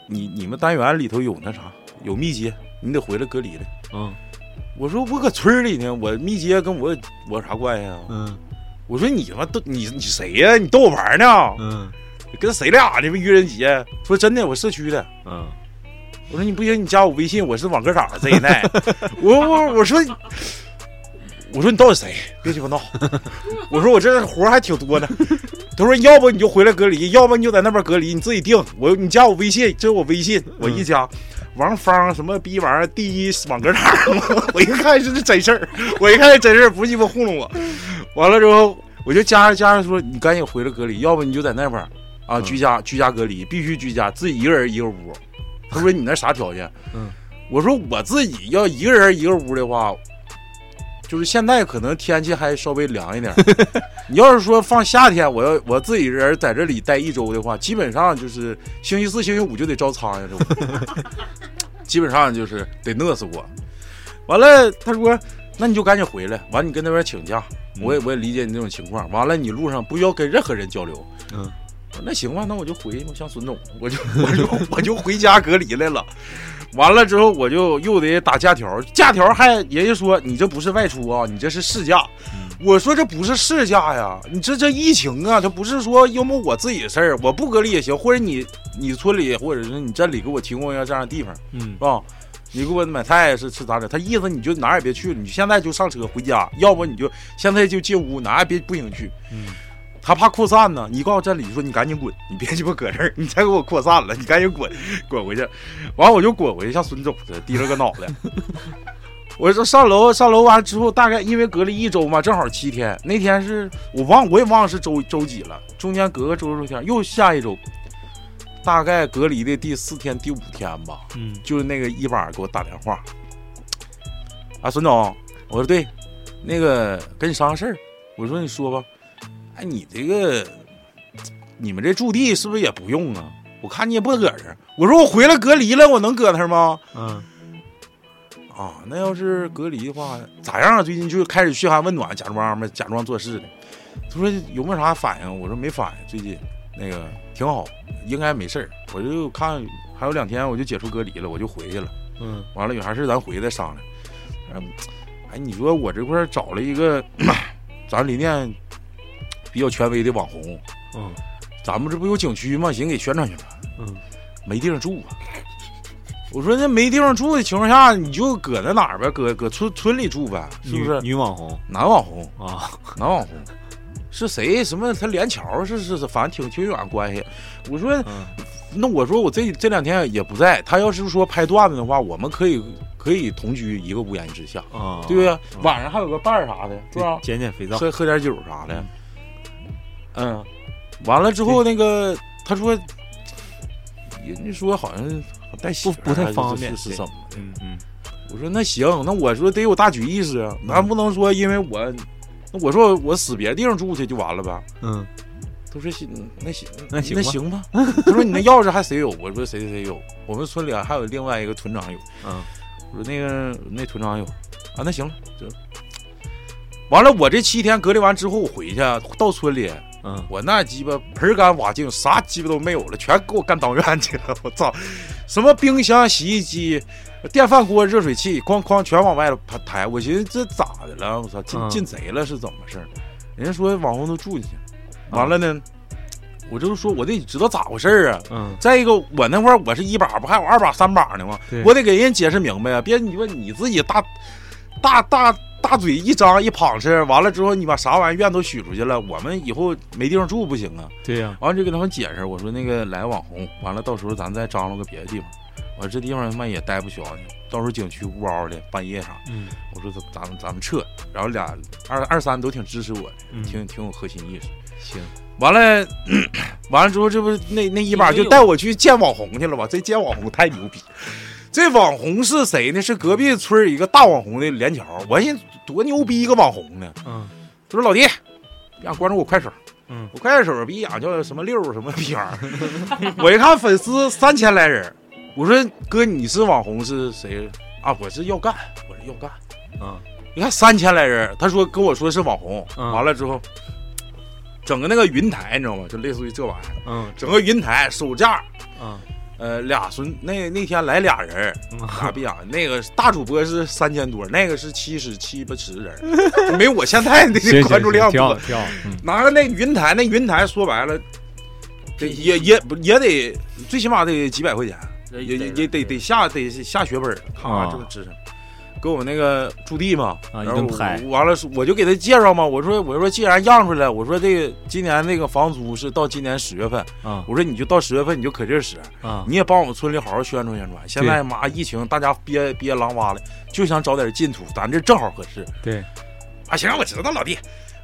你你们单元里头有那啥有密接，你得回来隔离了。嗯我说我搁村里呢，我密接跟我我啥关系啊？嗯我说你他妈逗你你谁呀、你逗我玩呢？嗯跟谁俩呢？愚人节？说真的，我社区的。嗯我说你不行，你加我微信，我是网歌场的这一代。我我我说我说你到底谁？别鸡巴闹！我说我这活儿还挺多的。他说要不你就回来隔离，要不你就在那边隔离，你自己定。我你加我微信，这是我微信，我一加。王芳什么逼玩意儿？第一网歌场，我一看是真事儿，我一看是真事儿，不鸡巴糊弄我。完了之后，我就加上加上说，你赶紧回来隔离，要不你就在那边啊嗯居家居家隔离，必须居家，自己一个人一个屋。他说你那啥条件？嗯，我说我自己要一个人一个屋的话，就是现在可能天气还稍微凉一点。你要是说放夏天，我要我自己人在这里待一周的话，基本上就是星期四、星期五就得招苍蝇，这屋 基本上就是得饿死我。完了，他说那你就赶紧回来，完你跟那边请假，我也我也理解你这种情况。完了，你路上不要跟任何人交流。嗯，那行吧，那我就回去吧，像孙总，我就我就我就回家隔离来了。完了之后，我就又得打假条，假条还人家说你这不是外出啊，你这是试驾。我说这不是试驾呀，你这这疫情啊，这不是说要么我自己的事儿，我不隔离也行，或者你你村里或者是你镇里给我提供一下这样的地方，嗯是吧？你给我买菜是是咋整？他意思你就哪儿也别去了，你现在就上车回家，要不你就现在就进屋，哪儿也别不行去。嗯他怕扩散呢，你告诉镇里说你赶紧滚，你别鸡巴搁这儿，你再给我扩散了，你赶紧滚，滚回去。完我就滚回去，像孙总似的低着个脑袋。我说上楼上楼完之后，大概因为隔离一周嘛，正好七天。那天是我忘我也忘了是周周几了，中间隔个周周天，又下一周，大概隔离的第四天第五天吧。嗯就是那个一把给我打电话，啊，孙总，我说对，那个跟你商量事儿，我说你说吧，哎，你这个你们这驻地是不是也不用啊？我看你也不搁这儿，我说我回来隔离了，我能搁那儿吗？嗯啊，那要是隔离的话，咋样啊？最近就开始嘘寒问暖，假装嘛，假装做事的。他说有没有啥反应？我说没反应，最近那个挺好，应该没事儿。我就看还有两天我就解除隔离了，我就回去了。嗯完了有啥事咱回来再商量。嗯，哎，你说我这块儿找了一个 咱离店比较权威的网红，嗯咱们这不有景区吗？行，给宣传宣传。嗯没地方住啊。我说那没地方住的情况下，你就搁那哪儿呗，搁搁村村里住呗，是不是？女女网红男网红，啊男网红是谁？什么？他连桥是是是，反正挺挺远关系。我说嗯那我说我这这两天也不在，他要是说拍段子的话，我们可以可以同居一个屋檐之下，啊，对不对？嗯晚上还有个伴儿啥的，是吧？减减肥皂喝喝点酒啥的。嗯，完了之后那个他说，人家说好像带不不太方便是是怎么的？嗯嗯我说那行，那我说得有大局意识啊，咱不能说因为我，那我说我死别地方住去就完了呗。嗯他说行，那行，那行吧那行吧。他说你那钥匙还谁有？我说谁谁谁有。我们村里还有另外一个屯长有。嗯我说那个那屯长有。啊，那行了，就完了。我这七天隔离完之后，我回去到村里，嗯我那鸡巴盆干瓦净，啥鸡巴都没有了，全给我干当院去了。我操，什么冰箱、洗衣机、电饭锅、热水器，哐哐全往外头抬抬。我寻思这咋的了？我操，进嗯进贼了是怎么回事儿？人家说网红都住进去了，完了呢，我就是说我得知道咋回事儿啊。嗯再一个，我那块儿我是一把，不还有二把、三把呢吗？我得给人解释明白啊！别你说你自己大大大大嘴一张一滂哧，完了之后你把啥玩意儿院都许出去了，我们以后没地方住不行啊！对呀完了就给他们解释，我说那个来网红，完了到时候咱再张罗个别的地方。我说这地方他妈也待不消呢，到时候景区呜嗷的半夜啥，嗯我说咱咱们咱们撤。然后俩二二三都挺支持我的，嗯挺挺有核心意识。行完了，完了之后，这不那那一把就带我去见网红去了吧？这见网红太牛逼。这网红是谁呢？是隔壁村儿一个大网红的连桥。我寻思多牛逼一个网红呢。嗯，他说老弟，让关注我快手。嗯，我快手逼养叫什么六什么逼玩意儿。我一看粉丝三千来人，我说哥你是网红是谁啊？我是要干，我是要干。嗯，你看三千来人，他说跟我说是网红，嗯完了之后，整个那个云台你知道吗？就类似于这玩意儿，嗯整个云台手架，嗯呃，俩孙那那天来俩人，傻逼啊，那个大主播是三千多，那个是七十七八十人，没我现在的行关注量多拿着那云台，那云台说白了，这也也也得最起码得几百块钱，也也也得得下得下血本儿，咔啊。这个支撑。给我那个驻地嘛，啊然后一顿拍完了，我就给他介绍嘛。我说我说既然让出来，我说这个今年那个房租是到今年十月份，啊我说你就到十月份你就可劲儿使，啊你也帮我们村里好好宣传宣传。现在妈疫情，大家憋憋狼哇的，就想找点进土，咱这正好合适。对，啊，行，我知道老弟。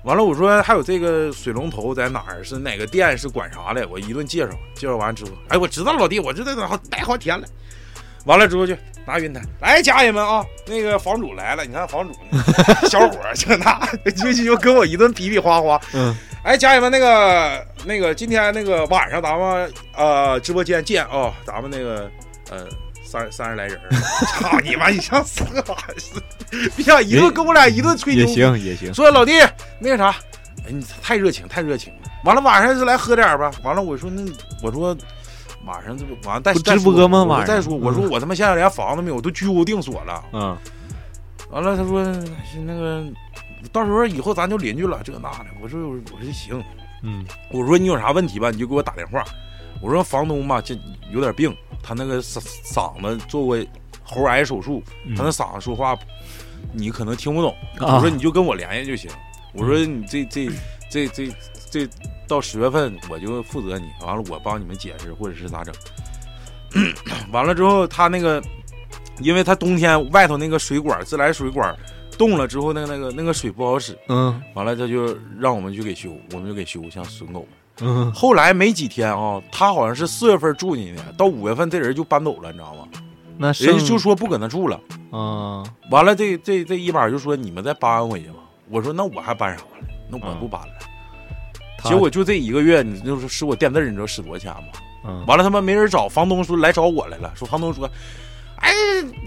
完了，我说还有这个水龙头在哪儿？是哪个店？是管啥的？我一顿介绍，介绍完之后，哎，我知道老弟，我知道好待好天了。完了之后去拿云台，来家人们啊，那个房主来了，你看房主 小伙儿这那 就就跟我一顿比比划划。嗯，哎，家人们，那个那个今天那个晚上咱们呃直播间见啊、咱们那个呃三三十来人，操你妈！你像死个玩意儿，别想一顿跟我俩一顿吹牛也。行也行，说老弟，那个啥，哎，你太热情，太热情了。完了晚上就来喝点儿吧。完了我说那我说晚上这不完了再直播吗晚上再说我说嗯我他妈现在连房子没有，我都居无定所了。嗯完了他说是那个到时候以后咱就邻居了，这那的。我说我说行。嗯我说你有啥问题吧，你就给我打电话。我说房东吧，这有点病，他那个嗓嗓子做过喉癌手术，嗯他那嗓子说话你可能听不懂。啊我说你就跟我联系就行。我说你这这这这这到十月份我就负责你，完了我帮你们解释或者是咋整。完了之后他那个，因为他冬天外头那个水管自来水管冻了之后，那个那个那个水不好使，嗯完了他就让我们去给修，我们就给修，像损狗。嗯后来没几天啊，他好像是四月份住进去的，到五月份这人就搬走了，你知道吗？那人家就说不搁那住了。啊完了这，这这一把就说你们再搬回去吧。我说那我还搬啥了？那我不搬了。他结果就这一个月，你就是使我垫字儿，你知道使多少钱吗？嗯完了他妈没人找，房东说来找我来了，说房东说，哎，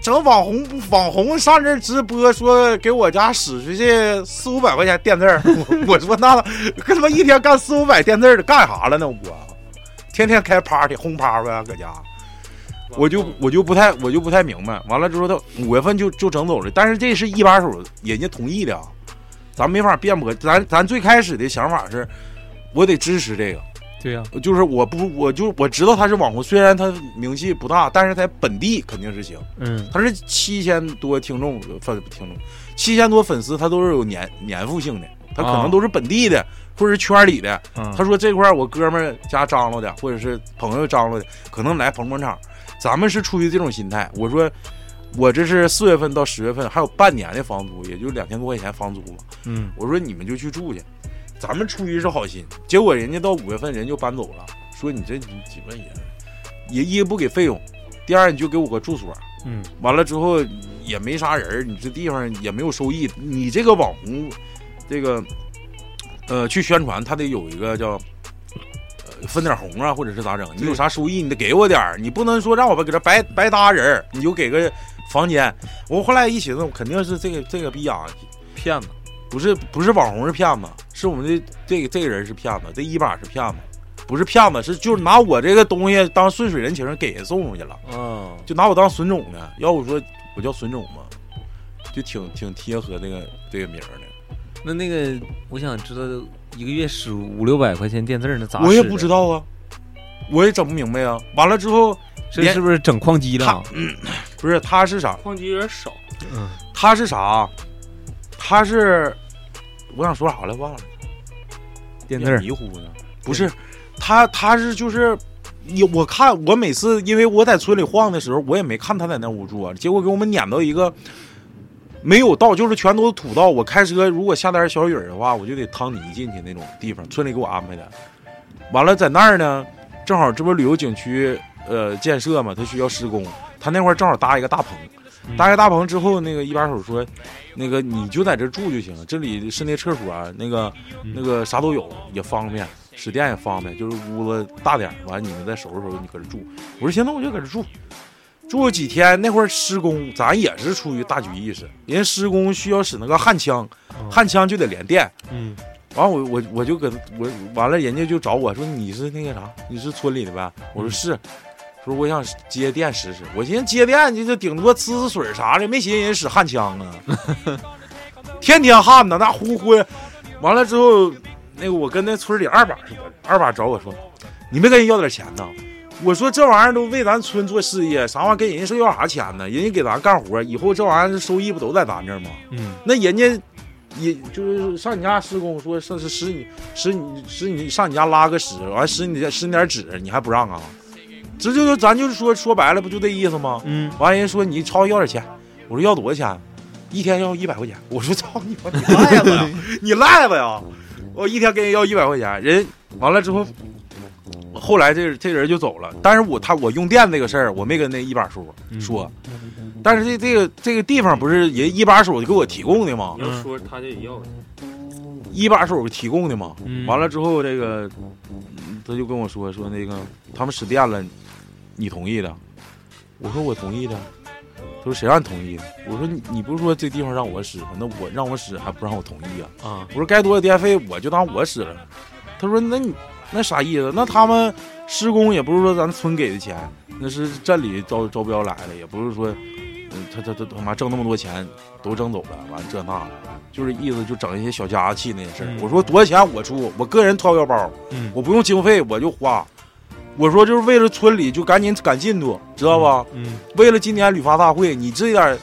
整网红网红上这儿直播，说给我家使出去四五百块钱垫字儿。我我说那跟他妈一天干四五百垫字儿的干啥了呢？我天天开 party 轰趴呗，搁家。我就我就不太我就不太明白，完了之后他五月份就就整走了，但是这是一把手人家同意的啊，咱没法辩驳，咱咱最开始的想法是，我得支持这个，对呀。就是我不我就我知道他是网红，虽然他名气不大，但是在本地肯定是行，嗯。他是七千多听众粉听众，七千多粉丝，他都是有年年复性的，他可啊能都是本地的、或者是圈里的，嗯他说这块儿我哥们儿家张罗的，或者是朋友张罗的，可能来捧捧场。咱们是出于这种心态。我说，我这是四月份到十月份，还有半年的房租，也就两千多块钱房租嘛。嗯。我说你们就去住去，咱们出于是好心，结果人家到五月份人就搬走了，说你这你几万也也一不给费用，第二你就给我个住所，嗯完了之后也没啥人儿，你这地方也没有收益，你这个网红，这个呃去宣传，他得有一个叫。呃分点红啊，或者是咋整？你有啥收益，你得给我点儿，你不能说让我搁这白白搭人儿，你就给个房间。我后来一寻思，我肯定是这个这个逼养骗子不是不是网红是骗子，是我们的这个这个人是骗子，这一把是骗子，不是骗子，是就是拿我这个东西当顺水人情给人送出去了，嗯就拿我当损种呢。要我说我叫损种吗，就挺挺贴合那个这个名儿的。那那个我想知道一个月使五六百块钱垫字儿那咋我也不知道啊，我也整不明白啊。完了之后，这是不是整矿机了？不是他是啥？矿机有点少，嗯他是啥？他是我想说啥来忘了。垫字儿迷糊呢？不是，他他是就是，你我看我每次因为我在村里晃的时候，我也没看他在那屋住啊，结果给我们撵到一个没有道，就是全都是土道。我开车如果下点小雨的话，我就得趟泥进去那种地方，村里给我安排的。完了在那儿呢，正好这不旅游景区呃建设嘛，他需要施工，他那块儿正好搭一个大棚，搭一个大棚之后，那个一把手说，那个你就在这住就行，这里室内厕所啊那个那个啥都有，也方便，使电也方便，就是屋子大点，完了你们再收拾收拾，你搁这住。我说行，那我就搁这住。住了几天，那会儿施工，咱也是出于大局意识，人家施工需要使那个焊枪，焊枪就得连电。嗯，完我我我就搁我完了，人家就找我说你是那个啥，你是村里的呗？我说是，说我想接电试试。我寻思接电你就顶多呲呲水啥的，没寻思人使焊枪啊，天天焊呢，那呼呼。完了之后，那个我跟那村里二把似的，二把找我说，你没跟人要点钱呢？我说这玩意儿都为咱村做事业，啥玩意儿跟人家说要啥钱呢？人家给咱干活，以后这玩意儿收益不都在咱这儿吗？嗯，那人家也就是上你家施工，说是是使你使你使你上你家拉个屎，完使你使你点纸，你还不让啊？这就咱就是说说白了，不就这意思吗？嗯，完人家说你朝要点钱，我说要多少钱？一天要一百块钱。我说操你妈，你赖子呀！你赖子呀！我一天跟人要一百块钱，人完了之后。后来这这人就走了，但是我他我用电这个事儿，我没跟那一把手说，但是这这个这个地方不是人一把手给我提供的吗？你要说他就得要，一把手提供的嘛。嗯完了之后，这个他就跟我说说那个他们使电了，你同意的？我说我同意的。他说谁让你同意的？我说你你不是说这地方让我使吗？那我让我使还不让我同意啊？啊，我说该多少电费我就当我使了。他说那你那啥意思？那他们施工也不是说咱村给的钱，那是镇里招招标来的，也不是说，嗯，他他他他妈挣那么多钱都挣走了，完这那的，就是意思就整一些小家子气那些事儿。嗯我说多少钱我出，我个人掏腰包，嗯我不用经费我就花。我说就是为了村里就赶紧赶进度，知道吧？嗯，为了今年旅发大会，你这点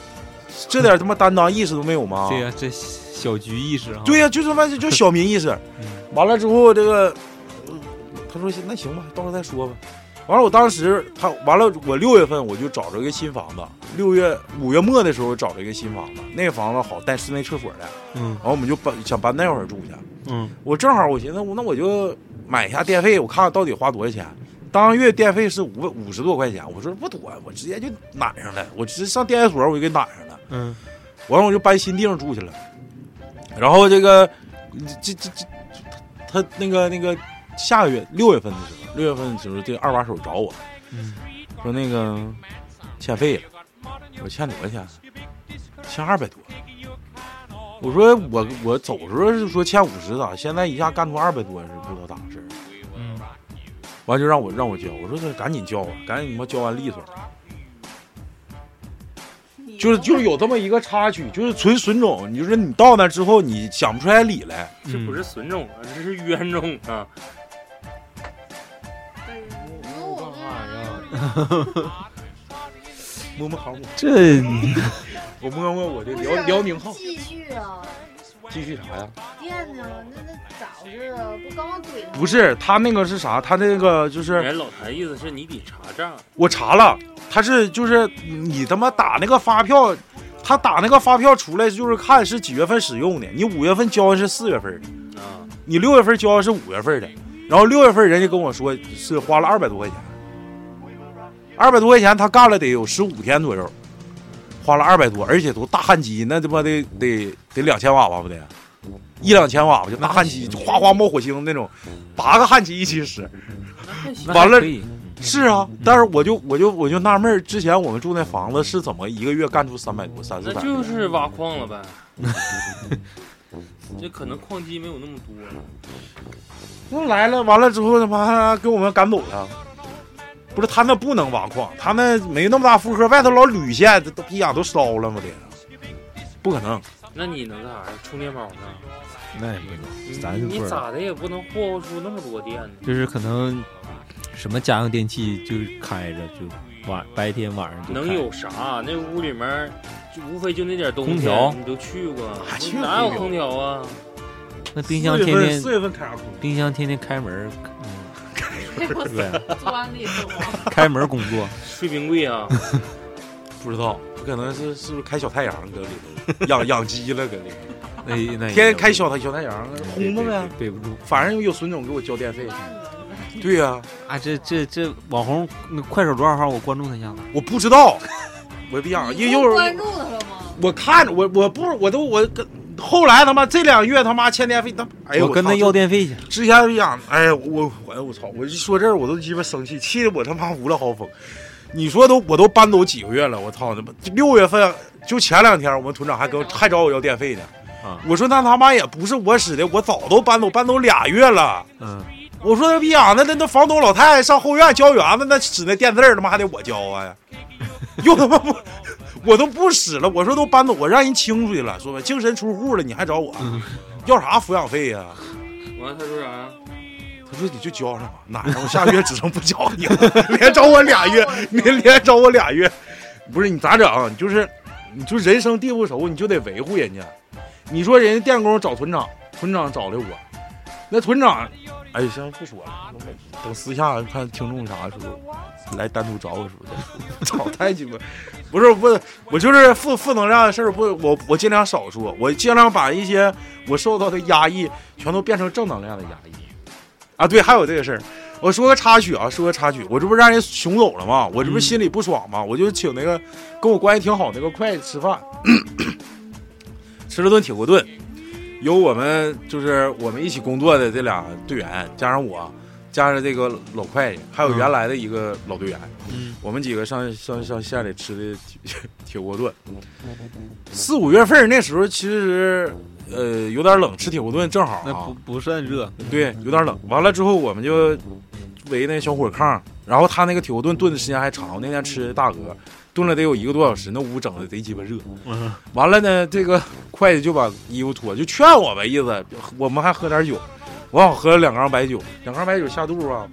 这点他妈担当意识都没有吗？对呀，这小局意识啊，对呀、就他妈 就小民意识。嗯完了之后，这个呃他说行，那行吧，到时候再说吧。完了，我当时他完了，我六月份我就找着一个新房子，六月五月末的时候找着一个新房子，那个房子好带室内厕所的，嗯然后我们就搬想搬那会儿住去。嗯我正好我寻思，那我就买一下电费，我看看到底花多少钱。当月电费是五五十多块钱，我说不多，我直接就揽上了，我直接上电业所我就给揽上了。嗯完了我就搬新地方住去了。然后这个，这这这，他那个那个下个月六月份的时候，六月份的时候，这个二把手找我嗯说那个欠费了，我欠多少钱？欠二百多。我说我我走时候是说欠五十咋，现在一下干出二百多是不知道咋回事完就让我让我交，我说他赶紧交啊，赶紧他妈交完利索。就是就是有这么一个插曲，就是纯损种，你就是你到那之后，你想不出来理来。这不是损种啊，这是冤种啊！摸摸航母，这我摸摸我的辽辽宁号，继续啊，继续啥呀？电呢？那那咋回事啊？不刚刚怼他？不是他那个是啥？他那个就是人老谭意思是你得查账，我查了，他是就是你他妈打那个发票，他打那个发票出来就是看是几月份使用的，你五月份交的是四月份的，啊，你六月份交的是五月份的，然后六月份人家跟我说是花了二百多块钱，二百多块钱他干了得有十五天左右，花了二百多，而且都大焊机，那他妈得得得两千瓦吧不得，一两千瓦吧就大焊机，就哗哗冒火星那种，八个焊机一起使。完了是啊，但是我就我就我就纳闷儿，之前我们住那房子是怎么一个月干出三百多、三四百？那就是挖矿了呗。这可能矿机没有那么多，那来了，完了之后他妈给我们赶走了。不是他那不能挖矿，他那没那么大负荷，外头老铝线，这都逼眼都烧了吗？得，不可能。那你能干啥呀？充电宝呢？那也不能，你咱你咋的也不能霍霍出那么多电呢？就是可能什么家用电器就开着，就晚白天晚上就能有啥？那屋里面就无非就那点东西，空调你都去过哪有空空调啊？那冰箱天天四月份开啥空？冰箱天天开门，嗯，对，钻里头啊！开门工作，睡冰柜啊？不知道，可能是是不是开小太阳搁里头 养养鸡了搁里头，那那天天开小太小太阳烘着呗。背不住。反正有孙总给我交电费，对呀、啊，这这这网红那快手多少号？我关注他一下子。我不知道，我别讲，你因为又关注他了吗？我看着我我不我都我跟后来他妈这两月他妈欠电费，他哎呦我跟他要电费去。之前就讲，哎呀，我我我操！我一说这儿我都鸡巴生气，气得我他妈无了豪风。你说都我都搬走几个月了，我操他妈！六月份就前两天，我们屯长还跟还找我要电费呢。啊我说那他妈也不是我使的，我早都搬走，搬走俩月了。嗯，我说那逼养的那那房东老太太上后院浇园子，那使那电字儿他妈还得我交啊，又他妈不，我都不使了。我说都搬走，我让人清出去了，说吧，净身出户了，你还找我，要啥抚养费呀？完了他说啥呀？他说你就交上吧，哪让我下个月只剩不交你了，连找我俩月，你连找我俩月，不是你咋整？就是你就人生地不熟，你就得维护人家。你说人家电工找屯长，屯长找的我，那屯长，哎，行不说了，等私下看听众啥时候来单独找我时候再说。操太鸡巴，不是不，我就是负负能量的事儿，不，我我尽量少说，我尽量把一些我受到的压抑全都变成正能量的压抑。啊，对，还有这个事儿，我说个插曲啊，说个插曲，我这不是让人熊走了吗？我这不是心里不爽吗？我就请那个跟我关系挺好那个会计吃饭，吃了顿铁锅炖，有我们就是我们一起工作的这俩队员，加上我，加上这个老会计，还有原来的一个老队员，嗯，我们几个上上上县里吃的铁铁锅炖。四五月份那时候其实呃有点冷，吃铁锅炖正好、啊。那不不算热。对，有点冷。完了之后，我们就围那小火炕，然后他那个铁锅炖炖的时间还长。那天吃的大鹅，炖了得有一个多小时，那屋整的贼鸡巴热。嗯 完了呢，这个会计就把衣服脱，就劝我呗，意思我们还喝点酒。我好喝了两缸白酒，两缸白酒下肚啊。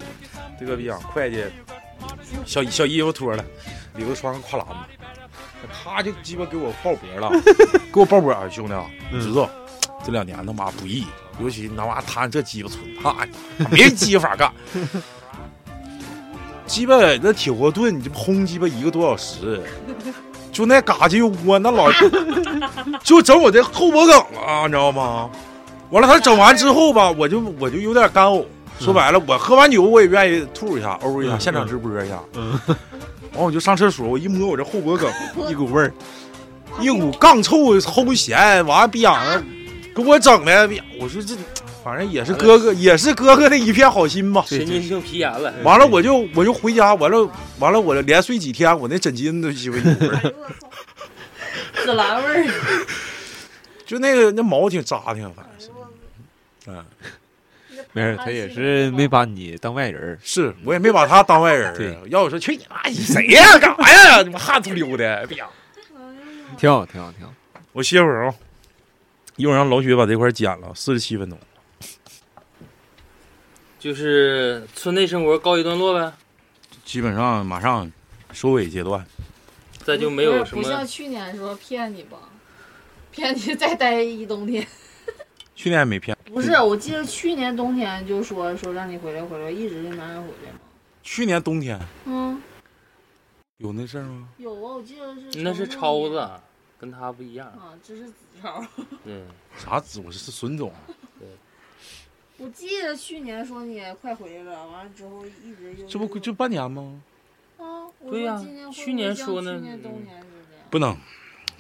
这个逼样，会计小小衣服脱了，里头穿个跨栏子，他就鸡巴给我抱脖了，给我抱脖啊，兄弟啊，你知道这两年他妈不易，尤其他妈摊这鸡巴村，他没鸡法干。鸡巴那铁锅炖，你这烘鸡巴一个多小时，就那嘎叽窝，那老 就整我这后脖梗了，你知道吗？完了，他整完之后吧，我就我就有点干呕。说白了，我喝完酒我也愿意吐一下、呕一下，嗯现场直播一下。嗯，完我就上厕所，我一摸我这后脖梗，一股味儿。一股杠臭齁咸，完了逼养的，给我整的，逼我说这反正也是哥哥，也是哥哥的一片好心吧。神经性皮炎了。完了我就我就回家，完了完了我连睡几天，我那枕巾都鸡巴有味儿，紫兰味儿，就那个那毛挺扎挺，反正是，嗯，没事，他也是没把你当外人。是我也没把他当外人对要我说去你妈，你谁呀？干啥呀？你妈汗出溜的。挺好，挺好，挺好。我歇会儿啊，一会儿让老雪把这块剪了，四十七分钟。就是村内生活告一段落呗，基本上马上收尾阶段。再就没有什么不像去年说骗你吧，骗你再待一冬天。去年没骗，不是，我记得去年冬天就说说让你回来回来，一直就没让回来嘛。去年冬天嗯，有那事儿吗？有啊，我记得是。那是超子，跟他不一样。啊，这是子超。嗯，啥子？我是孙总。我记得去年说你快回来了，完了之后一直就这不就半年吗？啊？对呀去年像说呢。不能，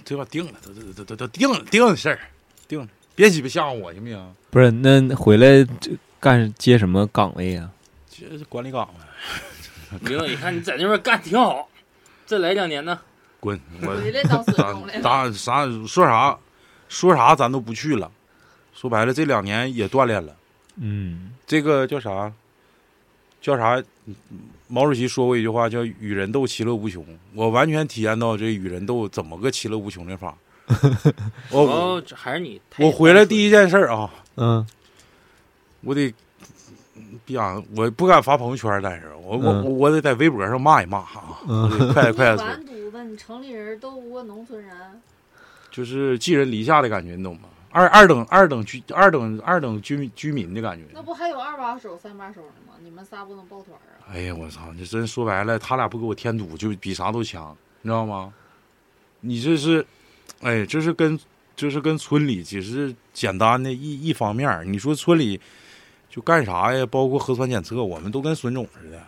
这把定了，都都都都都定了，定了事儿，定了，别鸡巴吓唬我行不行？不是，那回来这干接什么岗位啊？接管理岗呗，领导一看你在那边干挺好，再来两年呢。滚！我咱了。咱啥说啥说啥咱都不去了。说白了，这两年也锻炼了。嗯，这个叫啥？叫啥？毛主席说过一句话，叫“与人斗，其乐无穷”。我完全体验到这与人斗怎么个其乐无穷的法。我还是你。我回来第一件事啊，嗯我得，别讲，我不敢发朋友圈，但是我我嗯我我得在微博上骂一骂啊，嗯我得快点快点，完犊子！你城里人斗不过农村人，就是寄人篱下的感觉，你懂吗？二二等二等居二等二等居民居民的感觉。那不还有二把手、三把手呢吗？你们仨不能抱团啊？哎呀，我操！你真说白了，他俩不给我添堵，就比啥都强，你知道吗？你这是，哎，这是跟这是跟村里只是简单的一一方面儿。你说村里，就干啥呀？包括核酸检测，我们都跟孙总似的。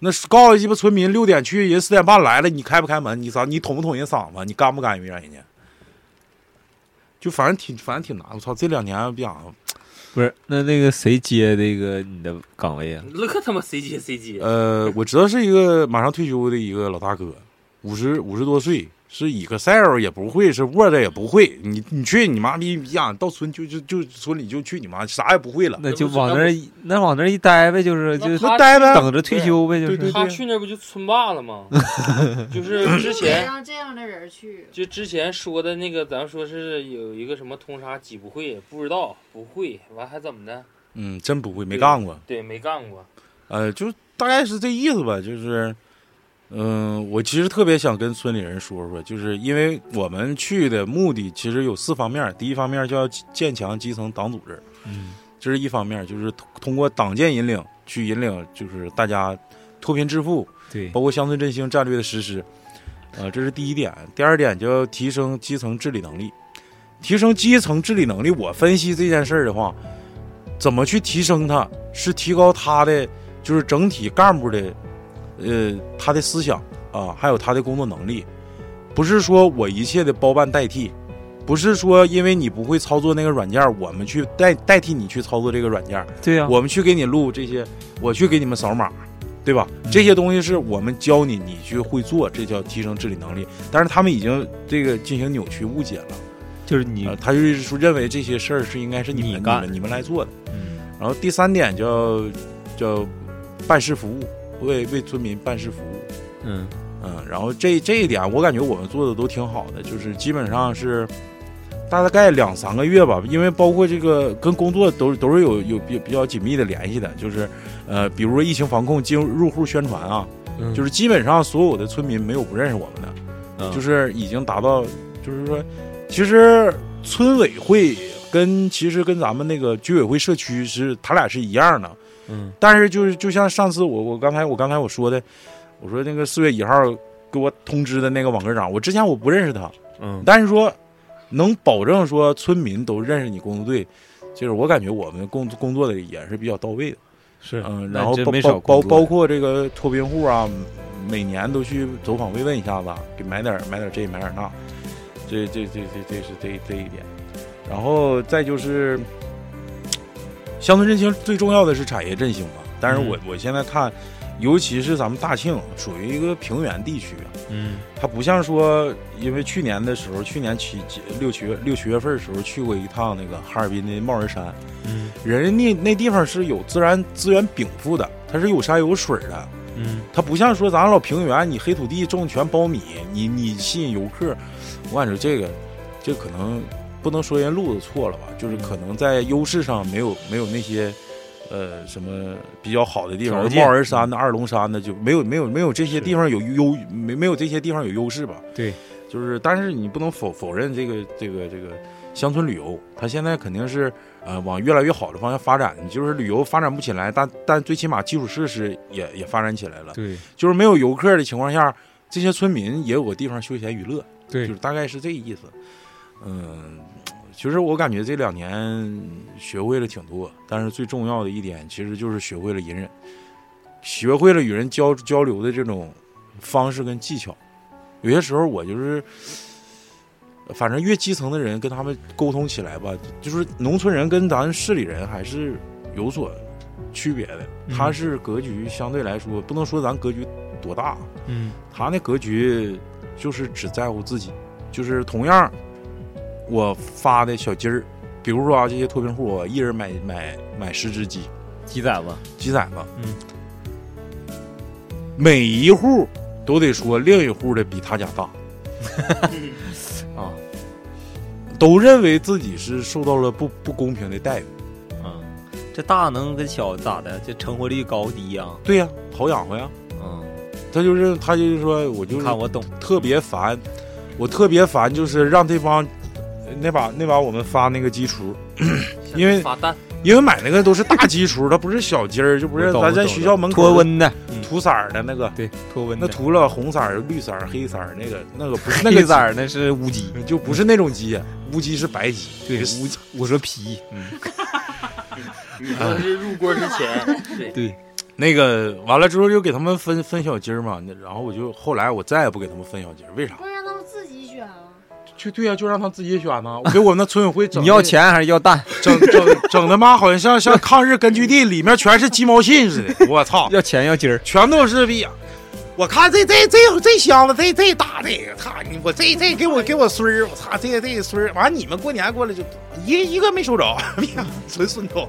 那是告诉鸡巴村民六点去，人四点半来了，你开不开门？你咋？你捅不捅人嗓子？你干不干预让人家？就反正挺，反正挺难。我操，这两年不想，不是，那那个谁接那个你的岗位啊？乐他妈谁接谁接，呃，我知道是一个马上退休的一个老大哥，五十五十多岁，是 Excel 也不会，是 Word 也不会。你你去你妈逼逼呀！到村就就就村里就去你妈，啥也不会了。那就往那儿一那往那儿一待呗，就是就那待呗。等着退休呗，就是对对他去那不就村霸了吗？就是之前让这样的人去。就之前说的那个，咱说是有一个什么通杀几不会，不知道不会，完还怎么的？嗯，真不会，没干过。对，没干过。呃，就大概是这意思吧。就是，嗯、我其实特别想跟村里人说说，就是因为我们去的目的其实有四方面。第一方面就要建强基层党组织，嗯这是一方面，就是通通过党建引领去引领，就是大家脱贫致富，对包括乡村振兴战略的实施。呃，这是第一点。第二点就要提升基层治理能力。提升基层治理能力，我分析这件事儿的话，怎么去提升它？是提高它的就是整体干部的，呃，他的思想啊，还有他的工作能力，不是说我一切的包办代替，不是说因为你不会操作那个软件儿，我们去代代替你去操作这个软件儿，对呀，我们去给你录这些，我去给你们扫码，对吧？这些东西是我们教你，你去会做，这叫提升治理能力。但是他们已经这个进行扭曲误解了，就是你呃，他就是说认为这些事儿是应该是你们你干们你们来做的。嗯。然后第三点叫叫办事服务，为为村民办事服务。嗯嗯，然后这这一点我感觉我们做的都挺好的，就是基本上是大概两三个月吧，因为包括这个跟工作都都是有有比比较紧密的联系的，就是呃，比如说疫情防控进入入户宣传啊，嗯就是基本上所有的村民没有不认识我们的，嗯就是已经达到，就是说，其实村委会跟其实跟咱们那个居委会社区是他俩是一样的，嗯。但是就是就像上次我我刚才我刚才我说的，我说那个四月一号给我通知的那个网格长，我之前我不认识他，嗯。但是说能保证说村民都认识你工作队，就是我感觉我们工工作的也是比较到位的，是嗯，然后包包包括这个脱贫户啊，每年都去走访慰问一下子，给买点买点这买点那，这这这这这是这这一点，然后再就是乡村振兴最重要的是产业振兴嘛，但是我、我现在看，尤其是咱们大庆属于一个平原地区啊，嗯。它不像说，因为去年的时候，去年七七六七月六七月份的时候去过一趟那个哈尔滨的帽儿山，嗯。人家那那地方是有自然资源禀赋的，它是有山有水的，嗯。它不像说咱老平原，你黑土地种全苞米，你你吸引游客，我感觉这个这可能不能说人路子错了吧，就是可能在优势上没有没有那些。呃，什么比较好的地方？帽儿山的、二龙山的就没有没有没有这些地方有优没没有这些地方有优势吧？对，就是，但是你不能否否认这个这个这个乡村旅游，它现在肯定是呃往越来越好的方向发展。你就是旅游发展不起来，但但最起码基础设施也也发展起来了。对就是没有游客的情况下，这些村民也有个地方休闲娱乐，对就是大概是这个意思。嗯，其实我感觉这两年学会了挺多，但是最重要的一点其实就是学会了隐忍，学会了与人交交流的这种方式跟技巧。有些时候我就是，反正越基层的人跟他们沟通起来吧，就是农村人跟咱市里人还是有所区别的。嗯他是格局相对来说，不能说咱格局多大，嗯他那格局就是只在乎自己，就是同样我发的小鸡儿，比如说啊，这些脱贫户，我一人买买买十只鸡，鸡崽子鸡崽子，嗯，每一户都得说另一户的比他家大，啊都认为自己是受到了不不公平的待遇。啊，这大能跟小咋的？这成活率高低呀？对呀、好养活呀。嗯，他就是他就是说我就是看我懂，特别烦，我特别烦就是让这帮那把那把我们发那个鸡雏，因为发蛋，因为买那个都是大鸡雏，它不是小鸡儿，就不是咱在学校门口脱温的，涂色儿的那个，对，脱温那。涂了红色儿、绿色儿、黑色儿那个那个不是 那个色儿那是乌鸡，就不是那种鸡，乌鸡是白鸡，对乌鸡，我说皮，嗯，你说的是入锅之前，对。对，那个完了之后就给他们分分小鸡儿嘛，那然后我就后来我再也不给他们分小鸡儿，为啥？就对呀、就让他自己选呐。我给我们那村委会整 你要钱还是要蛋？整整整他妈好像像像抗日根据地里面全是鸡毛信似的，我操，要钱要鸡儿？全都是逼。我看这这这这箱子这这大的，操你！我这这给我给我孙儿，我操这这孙儿，完你们过年过来就一一个没收着，哎呀，纯孙头。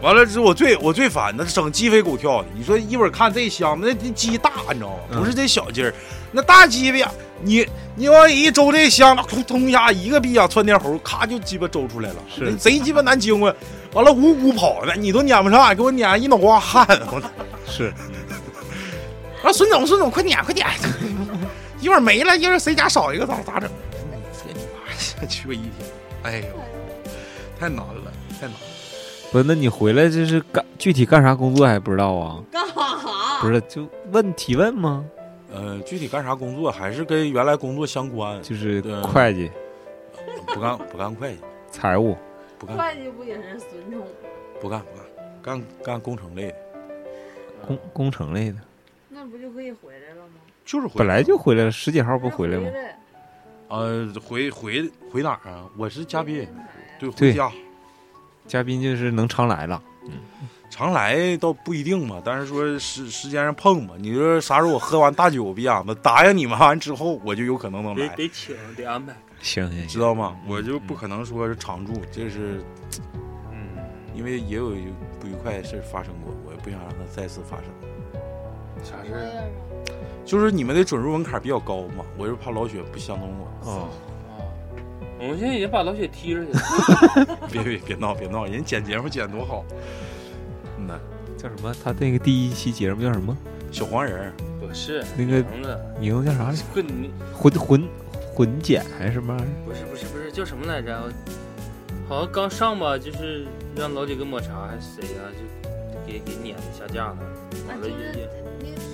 完了之后，我最我最烦的整鸡飞狗跳的。你说一会儿看这箱子，那那鸡大，你知道吗？不是这小鸡儿，那大鸡巴呀，你你往一周这箱子，通通一下一个逼呀窜天猴，咔就鸡巴周出来了，是贼鸡巴难经过。完了呜呜跑呢，你都撵不上，给我撵一脑瓜汗。我操！是 啊，孙总，孙总，快撵，快撵！一会儿没了，一会儿谁家少一个咋咋整？这你妈呀，去我一天！哎呦，太难了，太难了。不是？那你回来这是干具体干啥工作还不知道啊？干啥？不是，就问提问吗？呃，具体干啥工作还是跟原来工作相关，就是对会计、不干不干会计，财务。不干会计不也是孙冲？不干不干，干干工程类的，工工程类的，那不就可以回来了吗？就是回本来就回来了，十几号不回来吗？来呃回回回哪儿啊？我是嘉宾，对，对回家。嘉宾就是能常来了，常来倒不一定嘛，但是说时时间上碰嘛，你说啥时候我喝完大酒逼样子答应你们完之后，我就有可能能得来，得请得安排。行行行，知道吗？我就不可能说是常住，这是嗯，因为也有不愉快的事发生过，我也不想让它再次发生。啥事。就是你们的准入门槛比较高嘛，我是怕老雪不相中我。哦，啊，我们现在已经把老雪踢出去了。别别别闹别闹，人剪节目剪多好。嗯呐，叫什么？他那个第一期节目叫什么？小黄人儿，不是那个名字，名字叫啥来着？混混混混剪还是什么玩意儿？不是不是不是叫什么来着？好像刚上吧，就是让老姐跟抹茶还是谁呀、就给给撵下架了，完了那个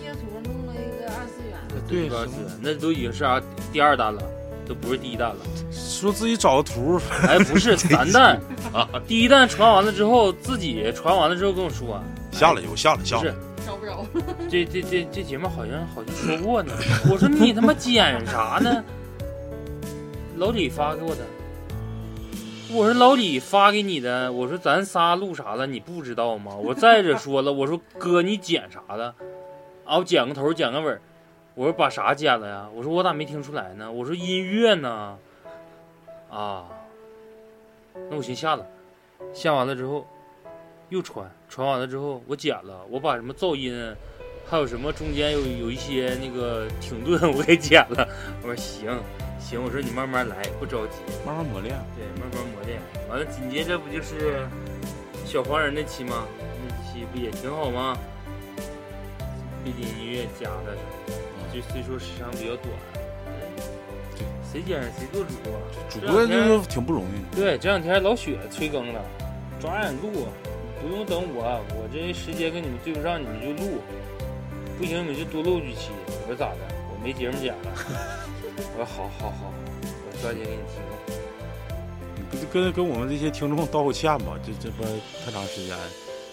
贴图弄了一个二次元的，对二次元那都已经是啊第二单了，都不是第一弹了。说自己找个图，哎，不是 三弹啊，第一弹传完了之后，自己传完了之后跟我说，下了有下了下不是了，找不着。这这这这节目好像好像说过呢。我说你他妈 剪啥呢？老李发给我的。我说老李发给你的，我说咱仨录啥了，你不知道吗？我再者说了，我说哥你剪啥了？啊，我剪个头，剪个尾儿。我说把啥剪了呀？我说我咋没听出来呢？我说音乐呢？啊，那我先下了，下完了之后又传，传完了之后我剪了，我把什么噪音，还有什么中间有有一些那个停顿 我给剪了。我说行行，我说你慢慢来，不着急。慢慢磨练。对，慢慢磨练。完了，紧接着不就是小黄人那期吗？那期不也挺好吗？背景音乐加的，就虽说时长比较短，谁剪谁做主播。主播就是挺不容易。对，这两天老雪催更了，抓紧录，不用等我，我这时间跟你们对不上，你们就录，不行你们就多录几期。我说咋的？我没节目剪了。我说好好好，我抓紧给你提供。你不跟跟我们这些听众道个歉吧？这这不太长时间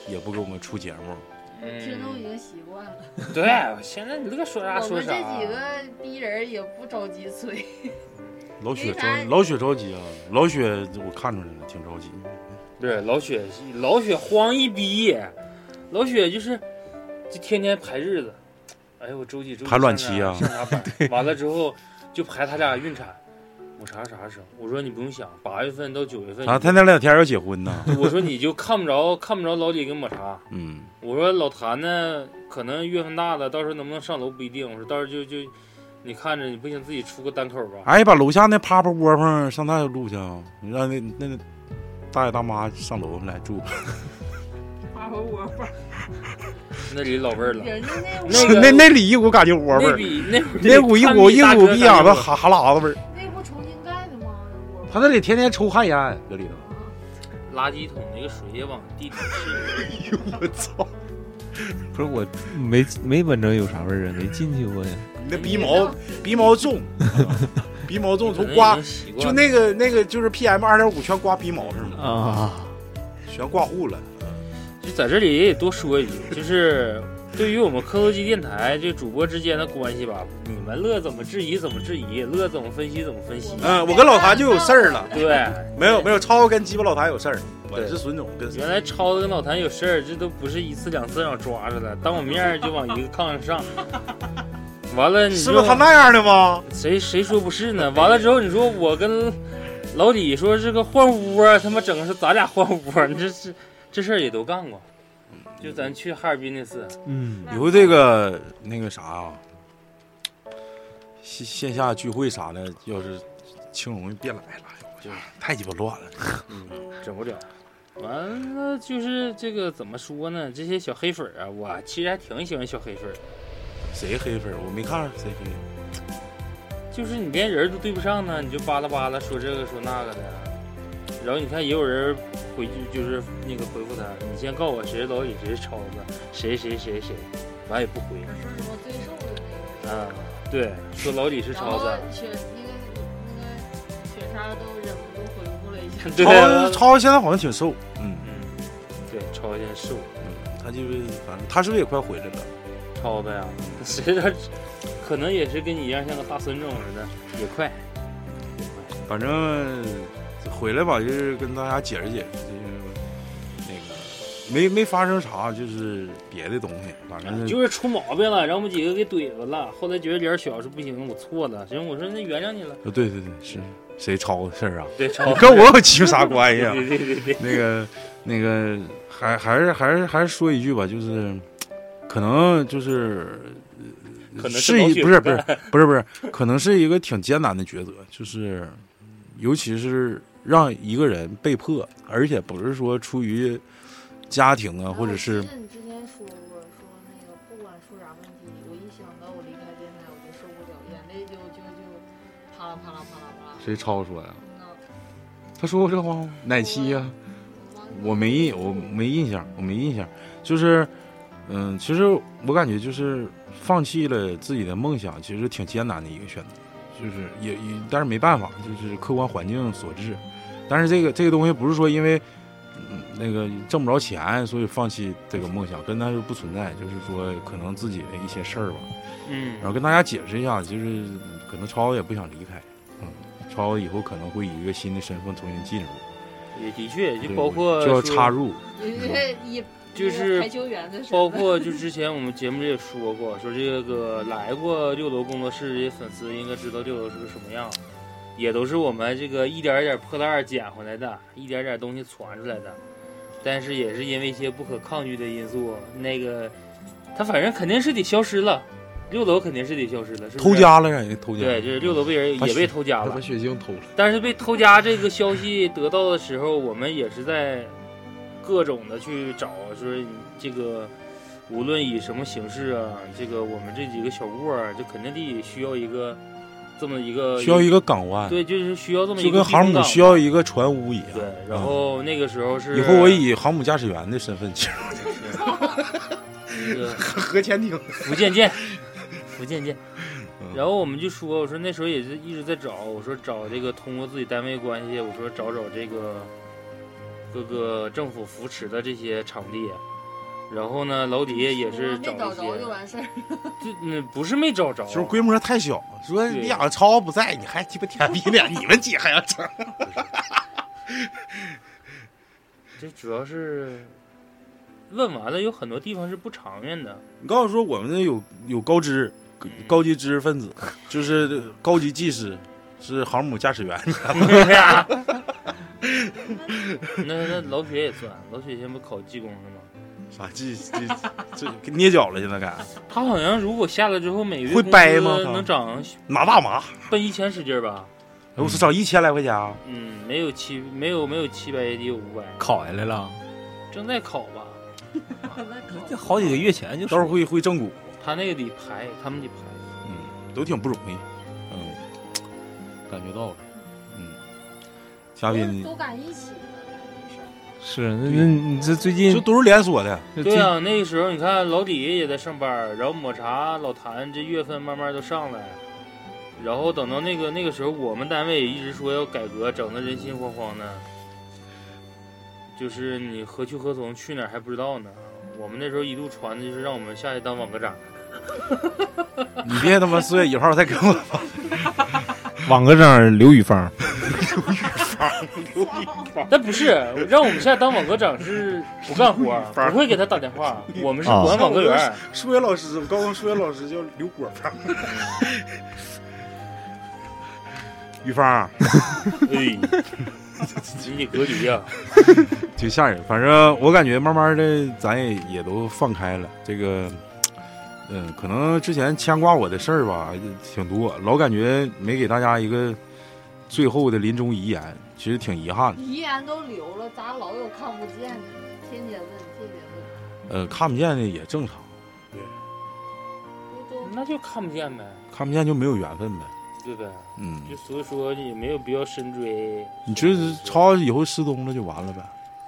也不给我们出节目，听众已嗯，经习惯了。对，现在你乐说啥我们这。几个逼人也不着急催。老雪着老雪着急啊！老雪我看出来了，挺着急。对，老雪老雪慌一逼，老雪就是就天天排日子。哎呦，我周几周几排卵上期啊啥上啥班？完了之后就排他俩孕产。我啥啥时候？我说你不用想，八月份到九月份。啊，他那两天要结婚呢。我说你就看不着看不着老李跟抹茶。嗯，我说老谭呢，可能月份大了，到时候能不能上楼不一定。我说到时候就就你看着，你不行自己出个单口吧。哎，把楼下那趴趴窝棚上那录去啊！你让那那那大爷大妈上楼来住。趴趴窝棚，那里老味儿了。那那那那里一股感觉窝味那儿，比那那股一股一股逼眼子哈哈喇子味儿。他那里天天抽旱烟，搁里头。垃圾桶那个水也往地里渗。哎呦我操！不是我没没闻着有啥味儿啊，没进去过呀。你那鼻毛鼻毛重，鼻毛重从刮就那个那个就是 PM 二点五全刮鼻毛上了，啊，全刮糊了。就在这里也得多说一句，就是对于我们磕头机电台这主播之间的关系吧，你们乐怎么质疑怎么质疑，乐怎么分析怎么分析。嗯，我跟老谭就有事儿了，对，没有没有，超跟鸡巴老谭有事儿，我是孙总跟原来超子跟老谭有事儿，这都不是一次两次让我抓着了，当我面儿就往一个炕上上。完了，你是说不是他那样的吗？谁谁说不是呢？完了之后，你说我跟老李说这个换屋啊，他妈整个是咱俩换屋啊，你这是这事儿也都干过。就咱去哈尔滨那次，嗯，以后这个那个啥啊，线线下聚会啥的，要是青龙别来了，就太鸡巴乱了。嗯，整不了。完了就是这个怎么说呢？这些小黑粉儿啊，我其实还挺喜欢小黑粉儿，谁黑粉儿？我没看谁黑。就是你连人都对不上呢，你就巴拉巴拉说这个说那个的。然后你看也有人回去就是那个回复他，你先告诉我谁是老李，谁是超子，谁谁谁谁，完也不回。说什么最瘦的那个。啊，对，说老李是超子，雪那个那个雪莎都忍不住回复了一下。对超超现在好像挺瘦，嗯嗯，对，超子现在瘦，嗯，他就是反正他是不是也快回来了？超子呀，谁他，可能也是跟你一样像个大孙种似的，也快，也快。反正回来吧，就是跟大家解释解释，就是那个没没发生啥，就是别的东西，反正就是出毛病了，让我们几个给怼着了。后来觉得脸小，是不行，我错了。行，我说那原谅你了。呃对对对，是谁抄的事儿啊？对，抄跟我有鸡巴啥关系啊？对对对对，那个那个还还是还是还是说一句吧，就是可能就是可能是老雪一不是不是 不是不是，可能是一个挺艰难的抉择，就是尤其是让一个人被迫，而且不是说出于家庭啊，或者是你之前说过，说那个不管出啥问题，我一想到我离开电台，我就受不了，眼泪就就就啪啦啪啦啪啦啪啦。谁抄说呀？嗯呐他说过这话吗？哪期呀、我没印，我没印象，我没印象。就是，嗯，其实我感觉就是放弃了自己的梦想，其实挺艰难的一个选择。就是也也，但是没办法，就是客观环境所致。但是这个这个东西不是说因为，嗯，那个挣不着钱，所以放弃这个梦想，跟他是不存在。就是说，可能自己的一些事儿吧。嗯然后跟大家解释一下，就是可能超也不想离开，嗯，超以后可能会以一个新的身份重新进入，也的确，就包括就要插入。就是排球员的身份包括就之前我们节目里也说过，说这个来过六楼工作室这些粉丝应该知道六楼是个什么样，也都是我们这个一点一点破烂儿捡回来的，一点点东西传出来的。但是也是因为一些不可抗拒的因素，那个他反正肯定是得消失了，六楼肯定是得消失了，是是偷。家了，让人偷家。对，就是六楼被人也被偷家了把，血晶偷了。但是被偷家这个消息得到的时候，我们也是在各种的去找，说你这个无论以什么形式啊，这个我们这几个小窝儿，就肯定得需要一个这么一个需要一个港湾，对，就是需要这么一个就跟航母需要一个船坞一样。对，然后那个时候是以后我以航母驾驶员的身份进入那个核潜艇。福建舰，福建舰。嗯然后我们就说，我说那时候也是一直在找，我说找这个通过自己单位关系，我说找找这个各个政府扶持的这些场地。然后呢，老底下也是找没找，着就完事儿。就嗯不是没找着，就是规模太小，说对两个超不在，你还鸡巴舔逼脸，你们姐还要整？这主要是问完了，有很多地方是不长远的。你告诉说我们这有有高知高级知识分子，就是高级技师，是航母驾驶员。那那老雪也算，老雪现在不考技工了吗？啥这这这捏脚了？现在该他好像如果下来之后每个月会工资掰吗他能涨拿大麻，奔一千使劲儿吧？我操，涨一千来块钱啊！嗯，没有七没有没有七百也得有五百，考下来了，正在考吧？这好几个月前就到时候会会正骨，他那个得排，他们得排。嗯，都挺不容易，嗯，感觉到了，嗯，嘉宾都赶一起。是那那你这最近就都是连锁的，对啊，那个时候你看老李也在上班，然后抹茶、老谭这月份慢慢都上来，然后等到那个那个时候，我们单位也一直说要改革，整的人心惶惶的。就是你何去何从，去哪儿还不知道呢。我们那时候一度传的就是让我们下去当网格长，你别他妈四月一号再给我网格长刘宇芳，刘宇芳，刘宇芳但不是让我们现在当网格长是不干活，不会给他打电话，我们是啊管网格员。数学老师，我高中数学老师叫刘果 芳。玉芳哎，集体隔离呀、挺吓人。反正我感觉慢慢的咱也也都放开了。这个，嗯，可能之前牵挂我的事儿吧挺多，老感觉没给大家一个最后的临终遗言，其实挺遗憾的。遗言都留了，咋老有看不见的？天天问，天天问，呃，看不见的也正常，对都那就看不见呗，看不见就没有缘分呗。对呗？嗯，就所以说也没有必要深追。你就是超以后失踪了就完了呗。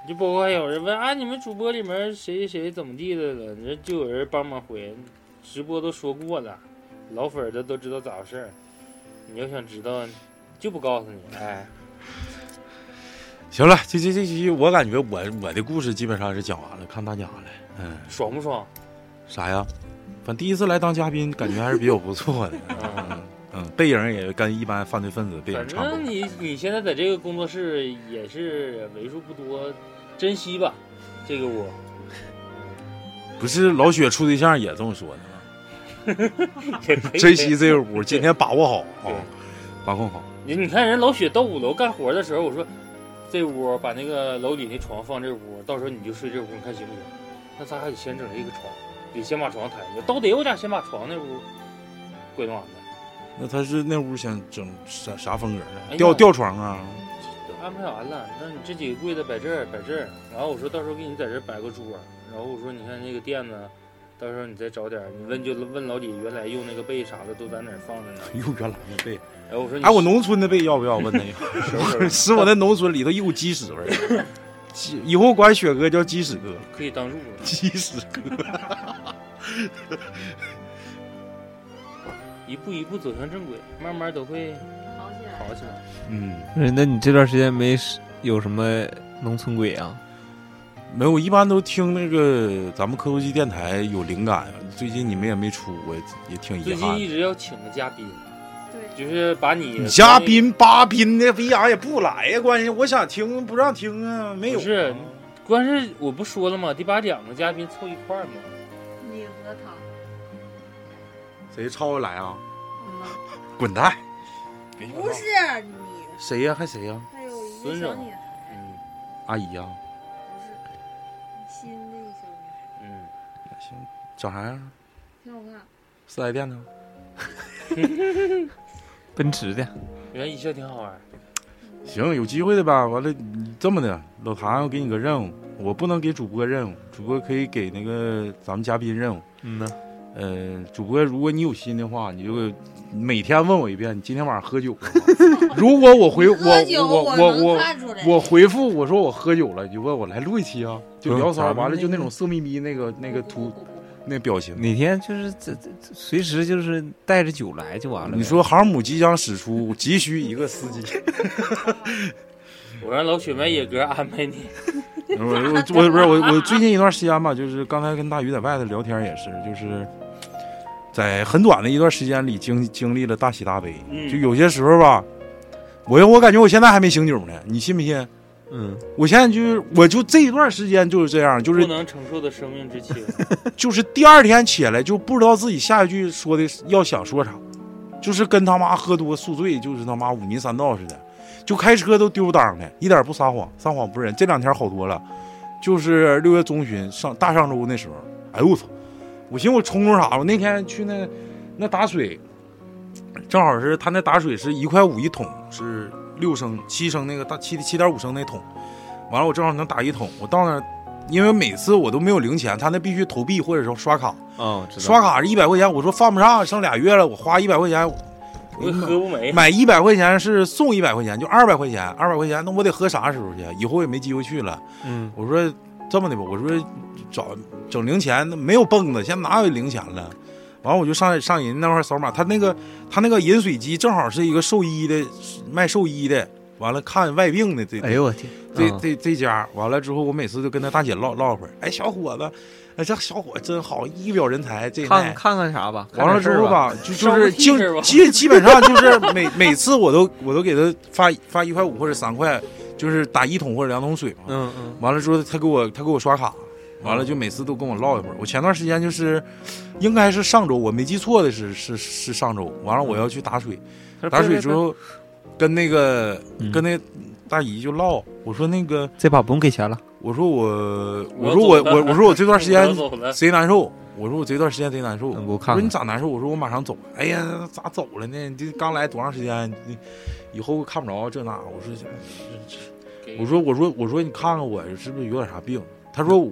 就包括还有人问啊，你们主播里面谁谁怎么地的了？人就有人帮忙回，直播都说过了，老粉儿的都知道咋回事儿。你要想知道，就不告诉你。哎，行了，这这这期我感觉我我的故事基本上是讲完了，看大家了。嗯，爽不爽？啥呀？反正第一次来当嘉宾，感觉还是比较不错的。嗯，嗯，背影也跟一般犯罪分子背影反差不多正。你你现在在这个工作室也是为数不多，珍惜吧，这个屋。不是老雪处对象也这么说的 珍惜这个屋，今天把握好啊对，把控好。你你看人老雪到五楼干活的时候，我说这屋把那个楼里那床放这屋，到时候你就睡这屋，你看行不行？那咱还得先整一个床，得先把床抬起来，都得我俩先把床那屋归拢完了，那他是那屋想整啥啥风格哎呢？吊吊床啊？都安排完了。那你这几个柜子摆这儿摆这儿，然后我说到时候给你在这儿摆个桌，然后我说你看那个垫子。到时候你再找点，你问就问老李原来用那个被啥的都在哪儿放着呢？用原来的被。哎我说你哎，我农村的被要不要？问他一下。收拾是我那农村里头一股鸡屎味儿。鸡以后管雪哥叫鸡屎哥。可以当褥子。鸡屎哥。一步一步走向正轨，慢慢都会好起来，好起来。嗯，那你这段时间没有什么农村鬼啊？没有，我一般都听那个咱们科多机电台有灵感。最近你们也没出，我也挺遗憾的。近一直要请个嘉宾，对，就是把你你嘉宾八宾的逼样也不来呀，关键我想听不让听啊，没有是关键是我不说了吗？得把两个嘉宾凑一块儿嘛。你和他，谁抄来啊？嗯，滚蛋！不是你，谁呀？还谁呀？还有一个小女孩，嗯阿姨呀？长啥样？挺好看。四 S 店的吗？奔驰的，原来一笑挺好玩。行，有机会的吧。完了，你这么的，老谭，我给你个任务，我不能给主播任务，主播可以给那个咱们嘉宾任务。嗯呐，呃，主播，如果你有心的话，你就每天问我一遍，你今天晚上喝酒了吗？如果我回我我我我。我回复我说我喝酒了，你就问我来录一期啊，就聊骚，完了就那个那种色眯眯那个那个图那表情。哪天就是这这这随时就是带着酒来就完了。你说航母即将驶出，急需一个司机。我让老雪买野哥安排你。我我我不是我我最近一段时间吧，就是刚才跟大鱼在外头聊天也是，就是在很短的一段时间里经经历了大喜大悲。嗯就有些时候吧，我我感觉我现在还没醒酒呢，你信不信？嗯，我现在就是我就这一段时间就是这样，就是不能承受的生命之轻。就是第二天起来就不知道自己下一句说的要想说啥，就是跟他妈喝多宿醉，就是他妈五迷三道似的，就开车都丢当的，一点不撒谎，撒谎不认。这两天好多了，就是六月中旬上大上周那时候，哎呦我操！我寻思我冲冲啥？我那天去那那打水，正好是他那打水是一块五一桶，是六升、七升那个大七七点五升那桶，完了我正好能打一桶，我到那儿。因为每次我都没有零钱，他那必须投币或者说刷卡，哦，知道刷卡是一百块钱，我说犯不上，剩俩月了，我花一百块钱，我喝不没。买一百块钱是送一百块钱，就二百块钱，二百块钱，那我得喝啥时候去？以后也没机会去了。嗯，我说这么的吧，我说找整零钱，那没有蹦子，现在哪有零钱了？完了我就上上人那块扫码，他那个他那个饮水机正好是一个兽医的卖兽医的，完了看外病的这哎呦我天，嗯这这这家，完了之后，我每次就跟他大姐唠唠会儿。哎，小伙子，哎，这小伙真好，一表人才。这看看看啥吧，完了之后吧，就就是基基基本上就是每每次我都我都给他发发一块五或者三块，就是打一桶或者两桶水嘛。嗯嗯，完了之后，他给我他给我刷卡，完了就每次都跟我唠一会儿。我前段时间就是，应该是上周，我没记错的是是是上周。完了我要去打水，打水之后跟那个嗯跟那大姨就唠，我说那个这把不用给钱了，我说我我我说我我我说我这段时间 贼难受，我说我这段时间贼难受。嗯我我说你咋难受？我说我马上走。哎呀，咋走了呢？你这刚来多长时间？你以后看不着这那。我说给我说我说我说你看看我是不是有点啥病？他说我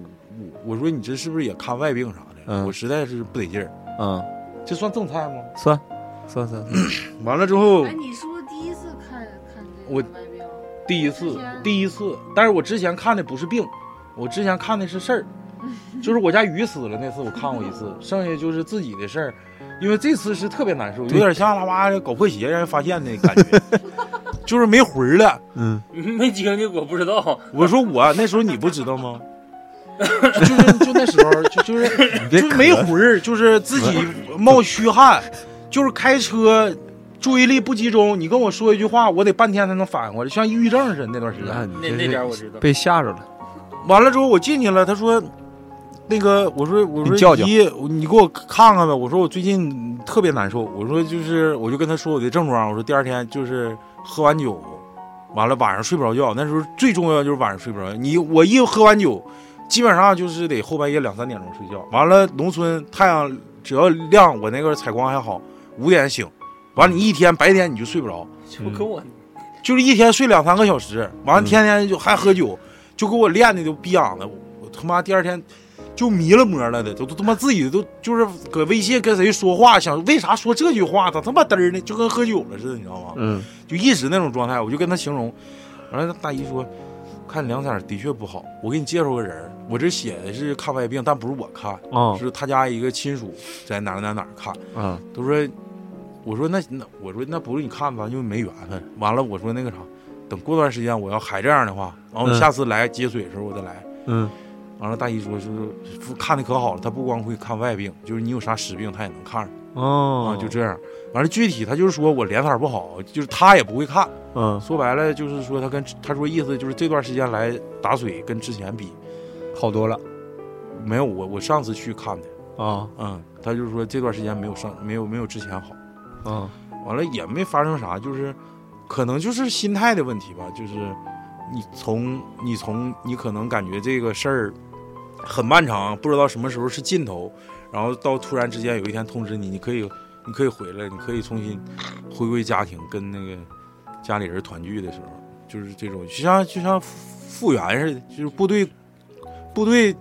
我说你这是不是也看外病啥的？嗯我实在是不得劲儿。嗯，这算正菜吗？算算算，算 完了之后哎，你是不是第一次看看这我个外病？第一次第一次，但是我之前看的不是病，我之前看的是事儿，就是我家鱼死了那次我看过一次，剩下就是自己的事儿。因为这次是特别难受，有点像他妈的搞破鞋让人发现的感觉，就是没魂儿了。嗯，没经历过，不知道。我说我那时候你不知道吗？就是就那时候就就是就没魂儿，就是自己冒虚汗，就是开车注意力不集中。你跟我说一句话，我得半天才能反应过来，像抑郁症似的那段时间。那那点我知道。被吓着了，完了之后我进去了，他说。那个，我说我说你叫叫姨，你给我看看呗。我说我最近特别难受。我说就是，我就跟他说我的症状。我说第二天就是喝完酒，完了晚上睡不着觉。那时候最重要就是晚上睡不着觉。你我一喝完酒，基本上就是得后半夜两三点钟睡觉。完了，农村太阳只要亮，我那个采光还好，五点醒。完了，你一天白天你就睡不着，就跟我就是一天睡两三个小时。完了，嗯天天就还喝酒，就给我练的都逼痒的。我我他妈第二天就迷了魔了的，都都他妈自己都就是搁微信跟谁说话，想为啥说这句话，咋他妈嘚儿呢？就跟喝酒了似的，你知道吗？嗯，就一直那种状态，我就跟他形容。完了，大姨说，看两色的确不好，我给你介绍个人儿，我这写的是看外病，但不是我看，哦，是他家一个亲属在哪儿哪儿哪儿看。嗯，都说，我说那那我说那不是你看咱就没缘分。完了，我说那个啥，等过段时间我要还这样的话，然后嗯下次来接水的时候我再来。嗯，完了，大姨说是看的可好了，他不光会看外病，就是你有啥实病他也能看上哦啊，，就这样。完了，具体他就是说我脸色不好，就是他也不会看。嗯，说白了就是说他跟他说意思就是这段时间来打水跟之前比好多了。没有我我上次去看的，啊，嗯，他就是说这段时间没有上没有没有之前好。嗯，完了也没发生啥，就是可能就是心态的问题吧，就是你从你从你可能感觉这个事儿很漫长，不知道什么时候是尽头，然后到突然之间有一天通知你，你可以你可以回来，你可以重新回归家庭，跟那个家里人团聚的时候，就是这种就像就像复原似的，就是部队部队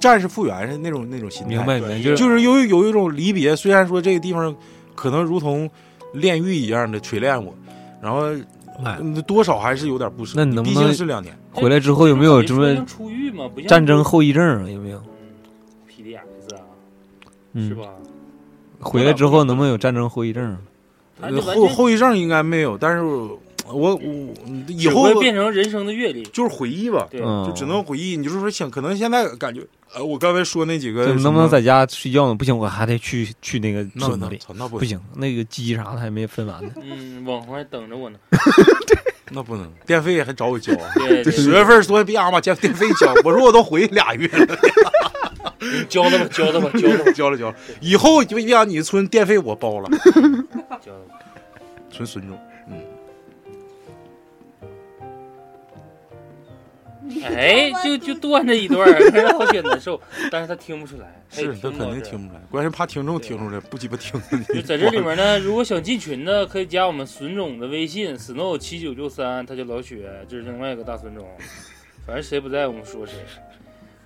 战士复原似的那种那种心态，明白明白，就是就是有有一种离别，虽然说这个地方可能如同炼狱一样的锤炼我，然后多少还是有点不舍。毕那你能不能竟是两年，回来之后有没有什么出狱吗？不像战争后遗症啊？有没有？PDS 啊，嗯是吧？回来之后能不能有战争后遗症后后遗症应该没有，但是我我我以后会变成人生的阅历。就是回忆吧，对，嗯，就只能回忆。你就是说想，可能现在感觉，呃，我刚才说那几个能不能在家睡觉呢？不行，我还得去去那个那村子里。那操那不不行，那个鸡啥的还没分完呢。嗯，网红还等着我呢。那不能，电费还找我交啊。对，十月份说别让把电电费交，我说我都回俩月了，你教他吧，交了吧，交了吧，交了交了，以后就别让你村电费我包了，教他吧。纯孙中。哎，就就断这一段儿，让我觉得难受，但是他听不出来，是他肯定听不出来，关键怕听众听出来，不鸡巴听。就在这里面呢，如果想进群的，可以加我们孙总的微信 snow 七九六三，他叫老雪，这是另外一个大孙总。反正谁不在，我们说谁。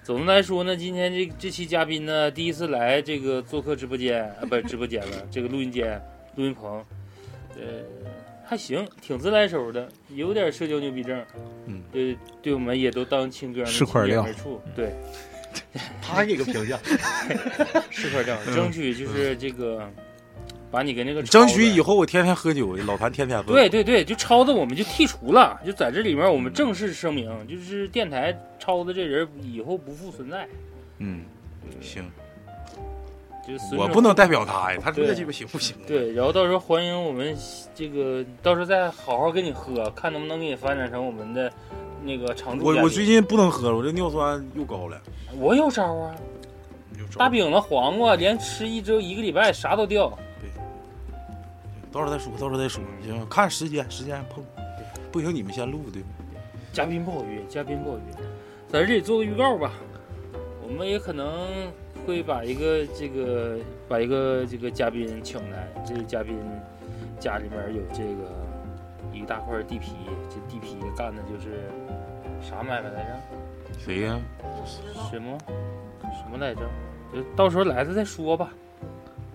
总的来说呢，今天这这期嘉宾呢，第一次来这个做客直播间啊，不是直播间了，这个录音间、录音棚，呃，还行，挺自来熟的，有点社交牛逼症。嗯，对，对我们也都当亲哥们是块料处，对，他给个评价，是块料，争取就是这个把你跟那个争取以后。后我天天喝酒，老谭天天喝。对对对，就超子我们就剔除了，就在这里面我们正式声明，就是电台超子这人以后不复存在。嗯，行，就是我不能代表他呀，他对这鸡巴行不行？对，然后到时候欢迎我们这个，到时候再好好跟你喝，看能不能给你发展成我们的那个常驻我我最近不能喝了，我这尿酸又高了。我有招啊，大饼子、黄瓜连吃一周一个礼拜啥都掉。对到时候再说，到时候再说。行，看时间，时间碰，不行你们先录对吧？嘉宾不好约，嘉宾不好约，在这里做个预告吧。我们也可能会把一个这个把一个这个嘉宾请来，这个嘉宾家里面有这个一大块地皮，这地皮干的就是啥买卖来着？谁呀？什么什么来着？就到时候来了再说吧。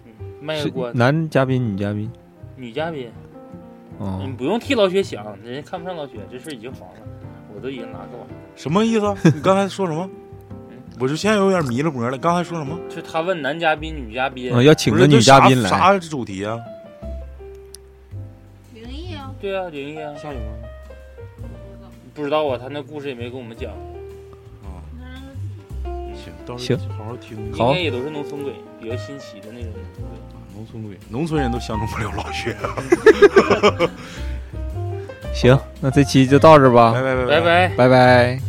嗯，卖个关子。男嘉宾、女嘉宾。女嘉宾，哦你，不用替老雪想，人家看不上老雪，这事已经黄了，我都已经拿过了。什么意思？你刚才说什么？我就现在有点迷了模了。刚才说什么？就他问男嘉宾、女嘉宾，嗯，要请个女嘉宾来。啥啥主题啊？灵异啊，对啊，灵异啊，下雨吗？不知道啊，他那故事也没跟我们讲，啊，行，到时行候好好听。好应该也都是农村鬼，比较新奇的那种。农村鬼，农村人都相中不了老薛。行，那这期就到这儿吧，拜拜拜拜拜。拜拜。